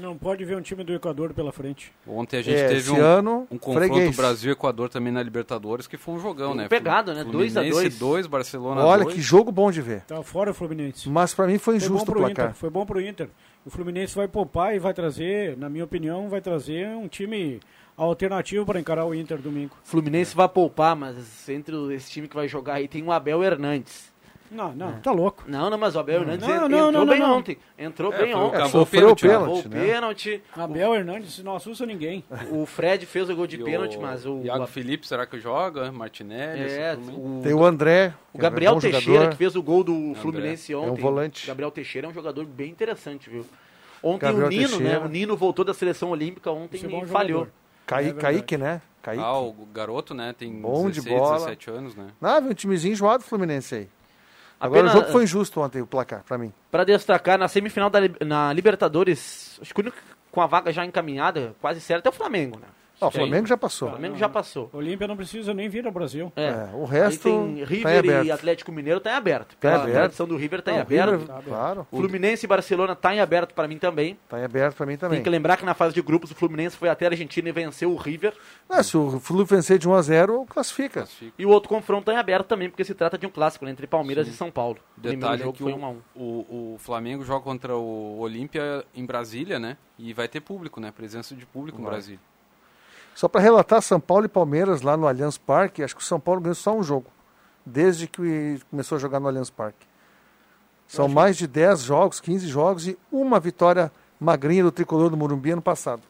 Não pode ver um time do Equador pela frente. Ontem a gente É, teve esse um, ano, um confronto. Brasil-Equador também na Libertadores, que foi um jogão, Um né? pegado, né? Dois a Fluminense dois. 2, Barcelona Olha 2. que jogo bom de ver. Tá fora o Fluminense. Mas pra mim foi Foi bom injusto o pro placar. Inter. Foi bom pro Inter. O Fluminense vai poupar e vai trazer, na minha opinião, vai trazer um time alternativo para encarar o Inter domingo. Fluminense vai poupar, mas entre esse time que vai jogar aí tem o Abel Hernandes. Não, não, tá louco. Não, não, mas o Abel Hernandes Não, en- não, entrou não, bem ontem. Entrou É, bem ontem. Sofreu o pênalti, né? pênalti. O né? pênalti. Abel Hernandes não assusta ninguém. O Fred fez o gol de E pênalti, o mas o, Iago o, Felipe, será que joga? Martinelli, é, o, Tem o André. o que Gabriel é bom Teixeira, jogador. que fez o gol do Fluminense É um ontem. volante. Gabriel Teixeira é um jogador bem interessante, viu? Ontem Gabriel o Nino, Teixeira. né? O Nino voltou da seleção olímpica ontem Esse é e falhou. jogador. Caí, É. Kaique, né? Kaique. Ah, o garoto, né? Tem Bom de 16, bola. 17 anos, né? Ah, viu um timezinho enjoado do Fluminense aí. Agora Apenas- o jogo foi injusto ontem, o placar, pra mim. Para destacar, na semifinal da Li- na Libertadores, acho que o único com a vaga já encaminhada, quase certo, é o Flamengo, né? O Sim. Flamengo já O passou. Flamengo já passou. Olímpia não precisa nem vir ao Brasil. É. É, o resto Aí tem tá em River aberto. e Atlético Mineiro tá em aberto. Tá em aberto. tradição do River tá em Não, aberto. River, Tá aberto. Claro, Fluminense e Barcelona tá em aberto para mim também. tá em aberto pra mim também. Tem que lembrar que na fase de grupos o Fluminense foi até a Argentina e venceu o River. Ah, se o Fluminense vencer de 1 a 0 classifica. Classifica. E o outro confronto tá em aberto também, porque se trata de um clássico né, entre Palmeiras e São Paulo. O Detalhe é jogo que foi o, 1 a 1. o, o Flamengo joga contra o Olímpia em Brasília, né? E vai ter público, né? Presença de público no Vai. Só pra relatar, São Paulo e Palmeiras lá no Allianz Parque, acho que o São Paulo ganhou só um jogo. Desde que começou a jogar no Allianz Parque. São mais de 10 jogos, 15 jogos e uma vitória magrinha do tricolor do Morumbi ano passado.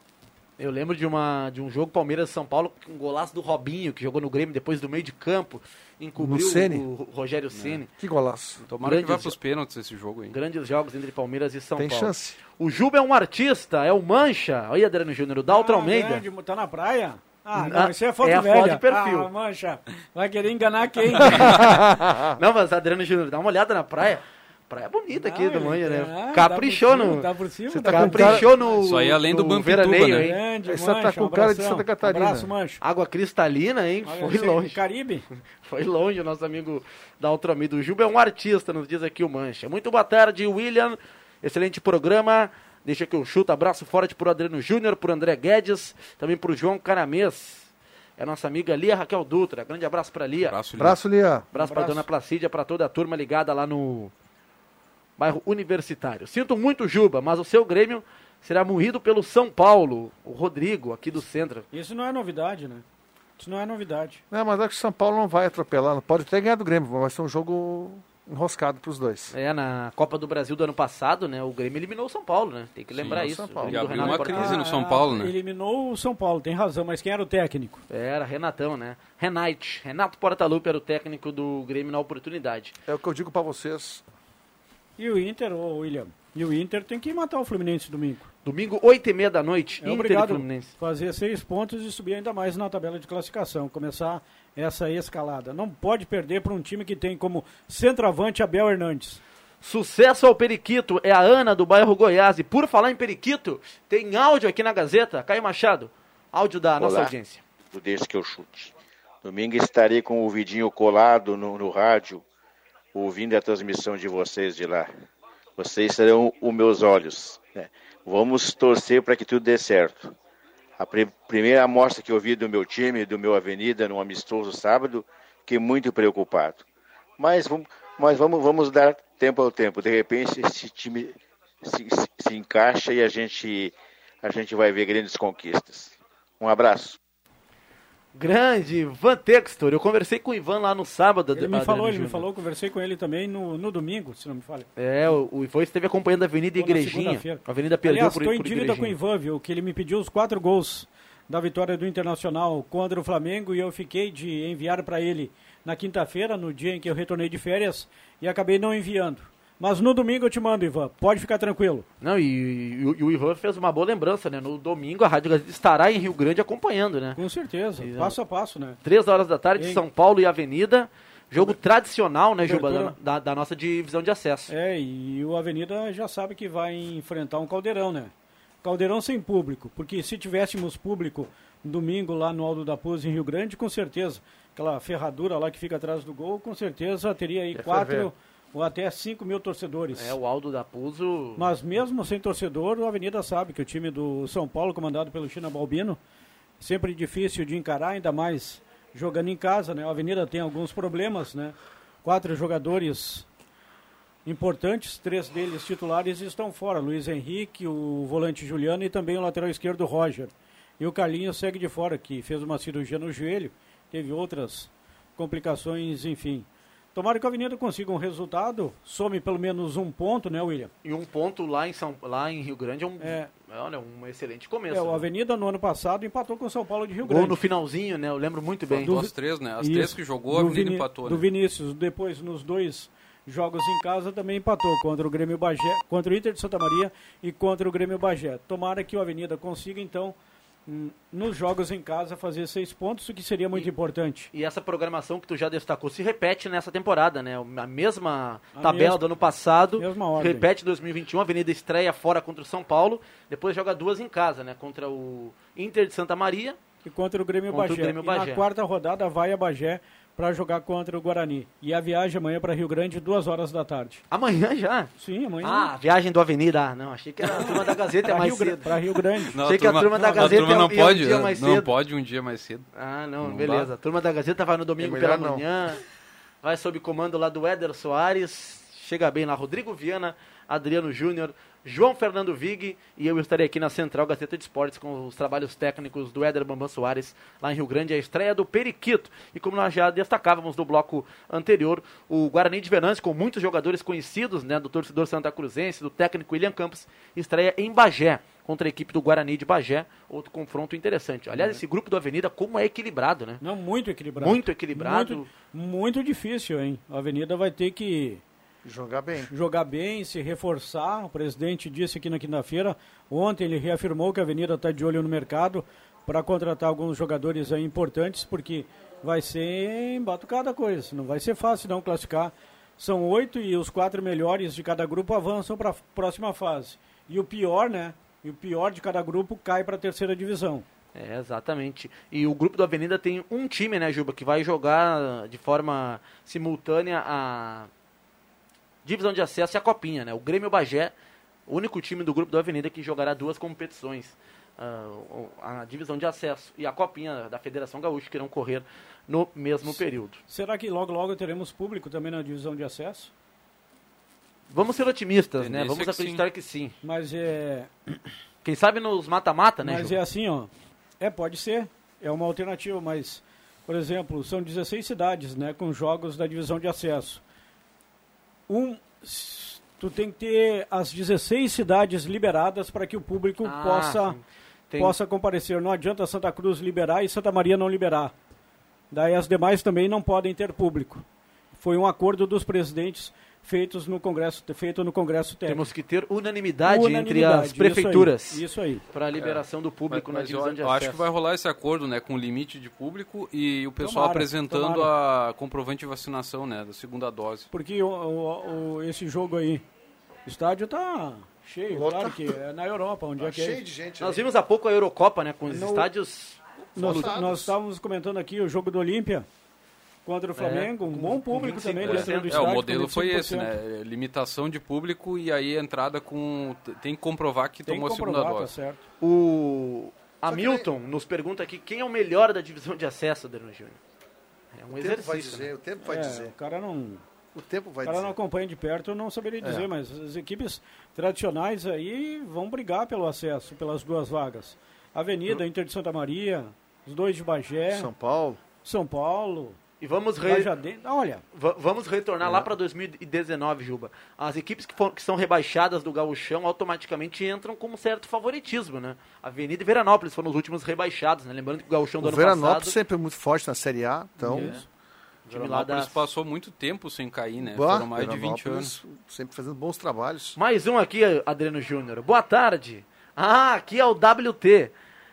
Eu lembro de, uma, de um jogo Palmeiras e São Paulo, com um golaço do Robinho, que jogou no Grêmio depois do meio de campo, encobriu o Rogério Ceni. Que golaço. Tomara que vá Grandes- pros pênaltis esse jogo aí. Grandes jogos entre Palmeiras e São Tem Paulo. chance. O Juba é um artista, é o Mancha. Olha, Adriano Júnior, o Daltro Ah, Almeida. grande, tá na praia? Ah, Ah, não, isso é foto é a velha. foto de perfil. Ah, mancha. Vai querer enganar quem? [LAUGHS] [LAUGHS] Não, mas Adriano Júnior, dá uma olhada na praia. Praia bonita aqui Não, do tá- né? ah, Caprichou tá no. Tá por cima, Você tá Caprichou no. Isso aí é além do no veraneio, né? hein? Grande, Essa tá com um cara de. Santa Catarina. Abraço, mancha. Água cristalina, hein? Olha, Foi aí, longe. Caribe. [LAUGHS] Foi longe o nosso amigo Daltro Almeida. O Juba é um artista, nos diz aqui o Mancha. Muito boa tarde, William. Excelente programa. Deixa que eu chuto. Abraço forte pro Adriano Júnior, pro André Guedes, também pro João Caramês. É a nossa amiga Lia Raquel Dutra. Grande abraço pra Lia. Abraço, Lino. Braço, Lian. Abraço para Abraço. dona Placídia, para toda a turma ligada lá no bairro Universitário. Sinto muito, Juba, mas o seu Grêmio será moído pelo São Paulo. O Rodrigo, aqui do centro. Isso não é novidade, né? Isso não é novidade. Não, mas acho que o São Paulo não vai atropelar. Não pode até ganhar do Grêmio, mas vai ser um jogo enroscado pros dois. É, na Copa do Brasil do ano passado, né? O Grêmio eliminou o São Paulo, né? Tem que lembrar o isso. São O Paulo. Grêmio E abriu uma crise no São Paulo, né? Eliminou o São Paulo, tem razão, mas quem era o técnico? Era Renatão, né? Renate. Renato Portaluppi era o técnico do Grêmio na oportunidade. É o que eu digo pra vocês. E o Inter, ô William? E o Inter tem que matar o Fluminense domingo. Domingo, 8 e meia da noite, É Inter e obrigado Fluminense. fazer seis pontos e subir ainda mais na tabela de classificação. Começar essa escalada. Não pode perder para um time que tem como centroavante Abel Hernandes. Sucesso ao Periquito, é a Ana do bairro Goiás. E por falar em Periquito, tem áudio aqui na Gazeta. Caio Machado, áudio da nossa Olá. audiência. do Desde que eu chute. Domingo estarei com o vidinho colado no, no rádio, ouvindo a transmissão de vocês de lá. Vocês serão os meus olhos. né? Vamos torcer para que tudo dê certo. A pri- primeira amostra que eu vi do meu time, do meu Avenida, no amistoso sábado, fiquei muito preocupado. Mas, vamos, mas vamos, vamos dar tempo ao tempo. De repente, esse time se, se- se encaixa e a gente, a gente vai ver grandes conquistas. Um abraço. Grande Ivan Textor. Eu conversei com o Ivan lá no sábado. Ele me falou, ele me falou, conversei com ele também no, no domingo, se não me falha. É, o, o Ivan esteve acompanhando a Avenida Igrejinha. A Avenida perdeu Aliás, por, estou em dívida com o. Ivan, viu? Que ele me pediu os quatro gols da vitória do Internacional contra o Flamengo e eu fiquei de enviar para ele na quinta-feira, no dia em que eu retornei de férias, e acabei não enviando. Mas no domingo eu te mando, Ivan. Pode ficar tranquilo. Não, e, e o- e o Ivan fez uma boa lembrança, né? No domingo a Rádio Gazeta estará em Rio Grande acompanhando, né? Com certeza. Exato. Passo a passo, né? Três horas da tarde, Hein? São Paulo e Avenida. Jogo tradicional, né, Juba, da, da- da nossa divisão de acesso. É, e o Avenida já sabe que vai enfrentar um caldeirão, né? Caldeirão sem público, porque se tivéssemos público domingo lá no Aldo da Puz em Rio Grande, com certeza, aquela ferradura lá que fica atrás do gol, com certeza teria aí quatro ferver. Ou até cinco mil torcedores. É, o Aldo da Puzo. Mas mesmo sem torcedor, o Avenida sabe que o time do São Paulo, comandado pelo China Balbino, sempre difícil de encarar, ainda mais jogando em casa, né? O Avenida tem alguns problemas, né? Quatro jogadores importantes, três deles titulares estão fora. Luiz Henrique, o volante Juliano e também o lateral esquerdo Roger. E o Carlinhos segue de fora, que fez uma cirurgia no joelho, teve outras complicações, enfim. Tomara que o Avenida consiga um resultado, some pelo menos um ponto, né, William? E um ponto lá em, São, lá em Rio Grande é um, É. olha, um excelente começo. É, o né? Avenida no ano passado empatou com o São Paulo de Rio Gol Grande. no finalzinho, né? Eu lembro muito bem. Do- As três, né? As Isso. três que jogou, a Avenida Vini- empatou, Do né? Vinícius, depois nos dois jogos em casa também empatou contra o Grêmio Bagé, contra o Inter de Santa Maria e contra o Grêmio Bagé. Tomara que o Avenida consiga então nos jogos em casa fazer seis pontos, o que seria muito importante. E essa programação que tu já destacou se repete nessa temporada, né? A mesma A tabela mesma- do ano passado. Repete 2021, a Avenida estreia fora contra o São Paulo, depois joga duas em casa, né? Contra o Inter de Santa Maria E contra o Grêmio Contra o Bagé. Grêmio E Bagé. na quarta rodada vai a Bagé para jogar contra o Guarani. E a viagem amanhã para Rio Grande, duas horas da tarde. Amanhã já? Sim, amanhã. Ah, a viagem do Avenida. Ah, não, achei que era a turma da Gazeta é Para mais Rio, cedo. pra Rio Grande. Não, Sei que a turma da não, Gazeta turma é um- não é um pode, dia mais não cedo. pode um dia mais cedo. Ah, não, Não beleza. dá. A turma da Gazeta vai no domingo É pela não. manhã. Vai sob comando lá do Éder Soares. Chega bem lá, Rodrigo Viana, Adriano Júnior, João Fernando Vig e eu estarei aqui na Central Gazeta de Esportes com os trabalhos técnicos do Éder Bambam Soares lá em Rio Grande, a estreia do Periquito. E como nós já destacávamos no bloco anterior, o Guarani de Venâncio, com muitos jogadores conhecidos, né, do torcedor Santa Cruzense, do técnico William Campos, estreia em Bagé contra a equipe do Guarani de Bagé, outro confronto interessante. Aliás, esse grupo do Avenida, como é equilibrado, né? Não, muito equilibrado. Muito equilibrado. Muito, muito difícil, hein? A Avenida vai ter que Jogar bem. jogar bem, se reforçar. O presidente disse aqui na quinta-feira. Ontem ele reafirmou que a Avenida está de olho no mercado para contratar alguns jogadores aí importantes, porque vai ser embatucada a coisa. Não vai ser fácil não classificar. São oito e os quatro melhores de cada grupo avançam para a próxima fase. E o pior, né? E o pior de cada grupo cai para a terceira divisão. É, exatamente. E o grupo do Avenida tem um time, né, Juba, que vai jogar de forma simultânea a divisão de acesso e a copinha, né? O Grêmio Bagé, o único time do grupo do Avenida que jogará duas competições. O- a divisão de acesso e a copinha da Federação Gaúcha que irão correr no mesmo período. Será que logo logo teremos público também na divisão de acesso? Vamos ser otimistas, né? Tendência Vamos que acreditar que sim. Mas é, [CLEARS THROAT] Quem sabe nos mata-mata, né, Mas Juba? é assim, ó. É, pode ser. É uma alternativa, mas, por exemplo, são 16 cidades, né, com jogos da divisão de acesso. Um, tu tem que ter as 16 cidades liberadas para que o público Ah, possa. Tem- possa comparecer. Não adianta Santa Cruz liberar e Santa Maria não liberar. Daí as demais também não podem ter público. foi um acordo dos presidentes feitos no Congresso, feito no Congresso Técnico. Temos que ter unanimidade, entre Unanimidade, as prefeituras Isso aí. para a liberação do público na Mas eu, divisão de eu acesso. acho que vai rolar esse acordo, né, com limite de público e o pessoal Tomara, apresentando tomara. a comprovante de vacinação, né, da segunda dose. Porque o, o- o- esse jogo aí, o estádio tá cheio, Lota. claro que é na Europa, onde Tá é que é. cheio de gente. Nós aí. vimos há pouco a Eurocopa, né, com os No- estádios Nós, nós estávamos comentando aqui o jogo do Olímpia contra o Flamengo, um bom público 25%. também dentro do É, estádio. o modelo foi esse, 25%. né, limitação de público e aí a entrada com... tem que comprovar que Tem tomou que a segunda tá dose. certo. O que Hamilton nos pergunta aqui quem é o melhor da divisão de acesso, Adriano Júnior. É um O tempo vai exercício. dizer, o tempo vai É, dizer. o cara não, O tempo vai o cara dizer. não acompanha de perto, eu não saberia dizer, É. mas as equipes tradicionais aí vão brigar pelo acesso, pelas duas vagas. Avenida, Inter de Santa Maria, os dois de Bagé, São São, Paulo. E vamos, re-. Olha, va- vamos retornar É. lá para 2019, Juba. As equipes que, for- que são rebaixadas do gauchão automaticamente entram com um certo favoritismo, né? Avenida e Veranópolis foram os últimos rebaixados, né? Lembrando que o gauchão do O ano Veranópolis passado... sempre é muito forte na Série A. Então, time lá Veranópolis das- passou muito tempo sem cair, né? bah, Foram mais de 20 anos. Sempre fazendo bons trabalhos. Mais um aqui, Adriano Júnior. Boa tarde. Ah, aqui é o WT.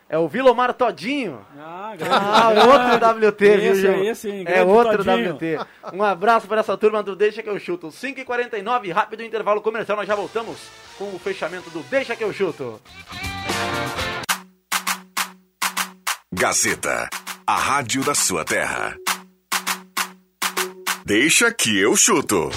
É o Vilomar Todinho. ah, Ah, outro WT, viu, Esse aí, sim, É outro Todinho. WT. Um abraço para essa turma do Deixa que eu chuto. 5h49, rápido intervalo comercial. Nós já voltamos com o fechamento do Deixa que eu chuto. Gazeta, a rádio da sua terra. Deixa que eu chuto.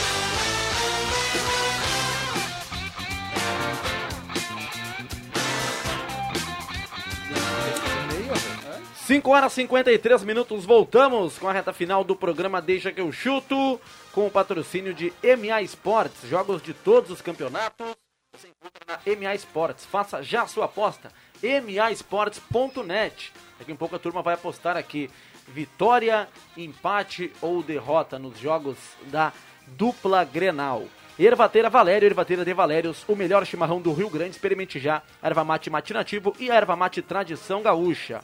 5 horas e 53 minutos, voltamos com a reta final do programa Deixa que eu chuto, com o patrocínio de MA Esportes, jogos de todos os campeonatos. Você encontra na MA Esportes. Faça já a sua aposta. MAEsportes.net. Daqui a pouco a turma vai apostar aqui. Vitória, empate ou derrota nos jogos da dupla Grenal. Ervateira Valério, Ervateira de Valérios, o melhor chimarrão do Rio Grande. Experimente já. Erva mate matinativo e erva mate tradição gaúcha.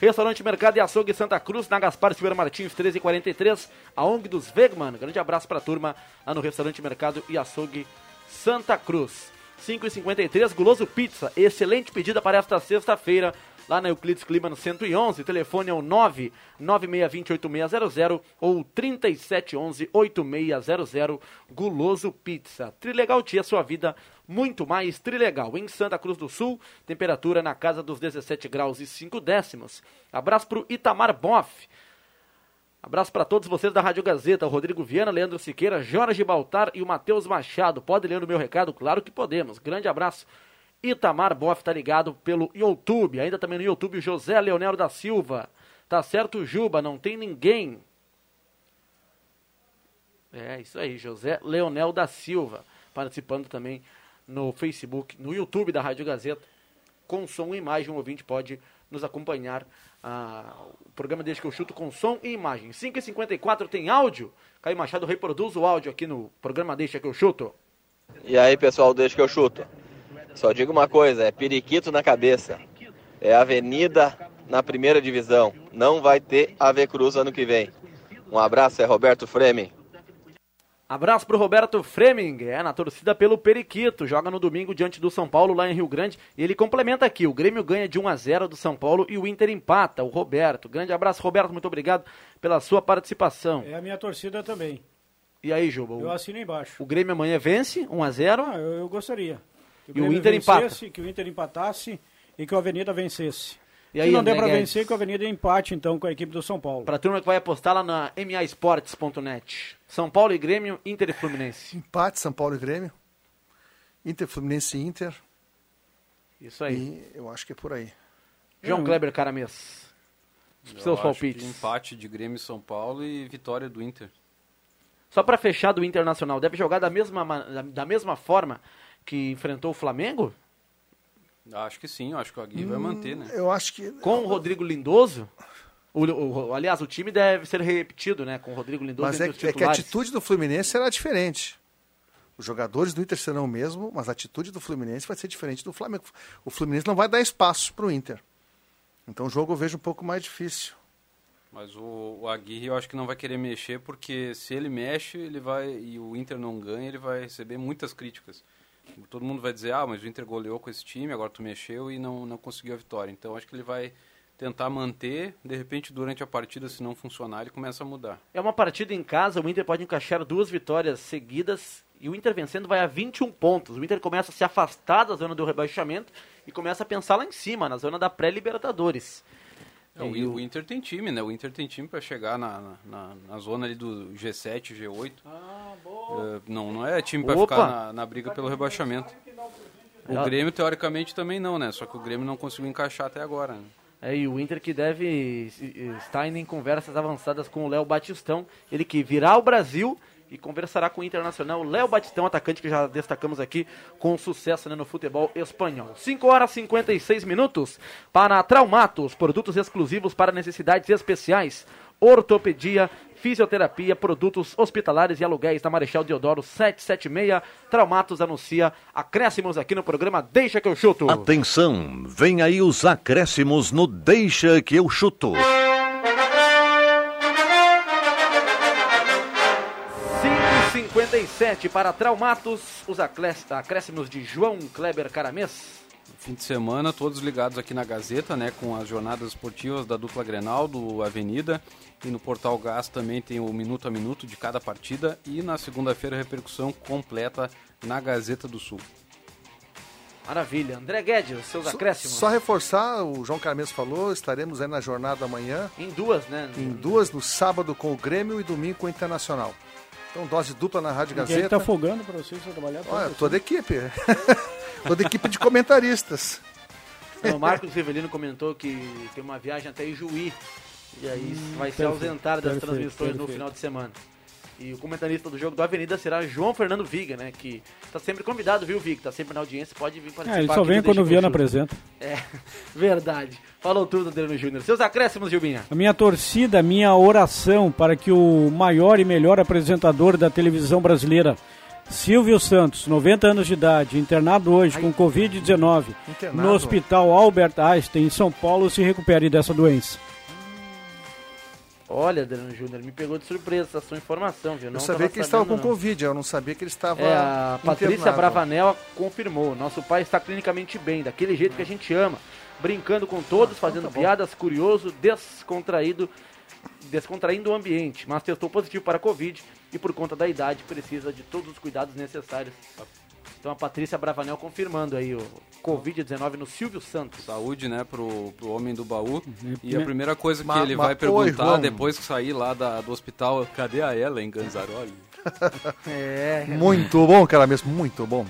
Restaurante Mercado e Açougue Santa Cruz, na Gaspar Silveira Martins, 1343, a ONG dos Vegman. Grande abraço pra turma lá no Restaurante Mercado e Açougue Santa Cruz. 5h53, Guloso Pizza, excelente pedida para esta sexta-feira, lá na Euclides Clima no 111, telefone é o 996208600 ou 37118600, Guloso Pizza. Trilegal Tia, sua vida muito mais Trilegal. Em Santa Cruz do Sul, temperatura na casa dos 17 graus e 5 décimos. Abraço pro Itamar Boff. Abraço para todos vocês da Rádio Gazeta, o Rodrigo Viana, Leandro Siqueira, Jorge Baltar e o Matheus Machado. Pode ler o meu recado? Claro que podemos. Grande abraço. Itamar Boff tá ligado pelo YouTube. Ainda também no YouTube José Leonel da Silva. Tá certo, Juba, não tem ninguém. É, isso aí, José Leonel da Silva. Participando também no Facebook, no YouTube da Rádio Gazeta. Com som e imagem, o ouvinte pode nos acompanhar. Ah, o programa Deixa que eu chuto com som e imagem. 5h54 tem áudio. Caio Machado reproduz o áudio aqui no programa Deixa que eu chuto. E aí, pessoal, deixa que eu chuto. Só digo uma coisa, é periquito na cabeça. É avenida na primeira divisão. Não vai ter AV Cruz ano que vem. Um abraço, é Roberto Fremen. Abraço pro Roberto Freming, é na torcida pelo Periquito, joga no domingo diante do São Paulo lá em Rio Grande e ele complementa aqui, o Grêmio ganha de 1 a 0 do São Paulo e o Inter empata, o Roberto. Grande abraço, Roberto, muito obrigado pela sua participação. é a minha torcida também. E aí, Juba, Eu assino embaixo. o Grêmio amanhã vence 1 a 0 Ah, eu, eu gostaria. Que E o Inter vencesse, Que o Inter empatasse e que o Avenida vencesse. E Se aí, não der para vencer, que o Avenida empate então com a equipe do São Paulo. Pra turma que vai apostar lá na maesportes.net. São Paulo e Grêmio, Inter e Fluminense. Empate, São Paulo e Grêmio. Inter, Fluminense e Inter. Isso aí. E eu acho que é por aí. João Hum. Kleber Caramês. Eu Seus acho palpites. que empate de Grêmio e São Paulo e vitória do Inter. Só pra fechar do Internacional, deve jogar da mesma, ma- da, da mesma forma que enfrentou o Flamengo? Acho que sim, acho que o Aguirre vai manter, né? Eu acho que. Com o Rodrigo Lindoso? O, o- o- aliás, o time deve ser repetido, né? Com o Rodrigo Lindoso Mas é, é que a atitude do Fluminense será diferente. Os jogadores do Inter serão o mesmo, mas a atitude do Fluminense vai ser diferente do Flamengo. O Fluminense não vai dar espaço para o Inter. Então o jogo eu vejo um pouco mais difícil. Mas o, o Aguirre eu acho que não vai querer mexer, porque se ele mexe ele vai e o Inter não ganha, ele vai receber muitas críticas. Todo mundo vai dizer, ah, mas o Inter goleou com esse time, agora tu mexeu e não, não conseguiu a vitória. Então acho que ele vai tentar manter, de repente durante a partida, se não funcionar, ele começa a mudar. É uma partida em casa, o Inter pode encaixar duas vitórias seguidas e o Inter vencendo vai a 21 pontos. O Inter começa a se afastar da zona do rebaixamento e começa a pensar lá em cima, na zona da pré-Libertadores. É, o, o, Inter tem time, né? O Inter tem time para chegar na, na, na, zona ali do G7, G8. Ah, boa. É, não, não é time para ficar na, na, briga pelo rebaixamento. O Grêmio, teoricamente, também não, né? Só que o Grêmio não conseguiu encaixar até agora. Né? É, e o Inter que deve estar indo em conversas avançadas com o Léo Batistão. Ele que virá ao Brasil e conversará com o Internacional Léo Batistão, atacante que já destacamos aqui com sucesso né, no futebol espanhol. 5 horas e 56 minutos para Traumatos, produtos exclusivos para necessidades especiais, ortopedia, fisioterapia, produtos hospitalares e aluguéis da Marechal Deodoro 776. Traumatos anuncia acréscimos aqui no programa Deixa que eu chuto. Atenção, vem aí os acréscimos no Deixa que eu chuto. 57 para Traumatos, os acréscimos de João Kleber Caramês. Fim de semana, todos ligados aqui na Gazeta, né, com as jornadas esportivas da dupla Grenal, do Avenida, e no Portal Gás também tem o minuto a minuto de cada partida, e na segunda-feira repercussão completa na Gazeta do Sul. Maravilha. André Guedes, seus acréscimos. Só reforçar, o João Carmes falou, estaremos aí na jornada amanhã. Em duas, né? Em duas, no sábado com o Grêmio e domingo com o Internacional. Então, dose dupla na Rádio Gazeta. Quem tá folgando para vocês trabalhar? Olha, toda a equipe. [LAUGHS] toda a equipe de comentaristas. O Marcos Rivelino comentou que tem uma viagem até Ijuí. E aí hum, vai se ausentar das perfeito, transmissões perfeito. no final de semana. E o comentarista do jogo do Avenida será João Fernando Viga, né? Que tá sempre convidado, viu, Viga? Tá sempre na audiência, pode vir participar. É, ele só vem quando o Viana apresenta. É, [LAUGHS] verdade. Falou tudo, Adriano Júnior. Seus acréscimos, Gilbinha. A minha torcida, a minha oração para que o maior e melhor apresentador da televisão brasileira, Silvio Santos, 90 anos de idade, internado hoje Ai, com Covid-19 no Hospital Albert Einstein, em São Paulo, se recupere dessa doença. Olha, Adriano Júnior, me pegou de surpresa essa sua informação, viu? Não eu sabia que ele estava com não. Covid, eu não sabia que ele estava. É, a Patrícia Bravanel confirmou. Nosso pai está clinicamente bem, daquele jeito que a gente ama. Brincando com todos, ah, fazendo tá piadas, curioso, descontraído, descontraindo o ambiente. Mas testou positivo para Covid e por conta da idade precisa de todos os cuidados necessários então a Patrícia Bravanel confirmando aí o Covid-19 no Silvio Santos. Saúde, né, pro, pro homem do baú. E a primeira coisa que ma, ele ma, vai perguntar oi, depois que sair lá da, do hospital, cadê a Ellen Ganzaroli? [LAUGHS] é. Muito bom, cara mesmo, muito bom.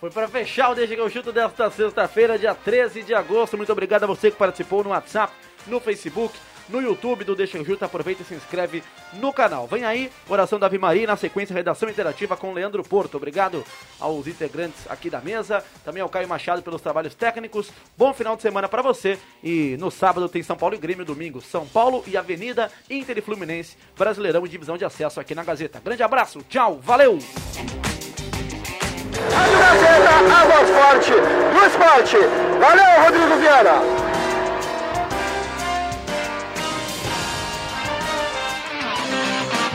Foi para fechar o Deixa que eu chuto desta sexta-feira, dia 13 de agosto. Muito obrigado a você que participou no WhatsApp, no Facebook no YouTube do Deixa Juta. Aproveita e se inscreve no canal. Vem aí, oração da Ave Maria, na sequência, redação interativa com Leandro Porto. Obrigado aos integrantes aqui da mesa, também ao Caio Machado pelos trabalhos técnicos. Bom final de semana para você. E no sábado tem São Paulo e Grêmio, domingo São Paulo e Avenida Inter e Fluminense, Brasileirão e divisão de acesso aqui na Gazeta. Grande abraço, tchau, valeu! Rádio Gazeta, a voz forte do esporte. Valeu, Rodrigo Vieira!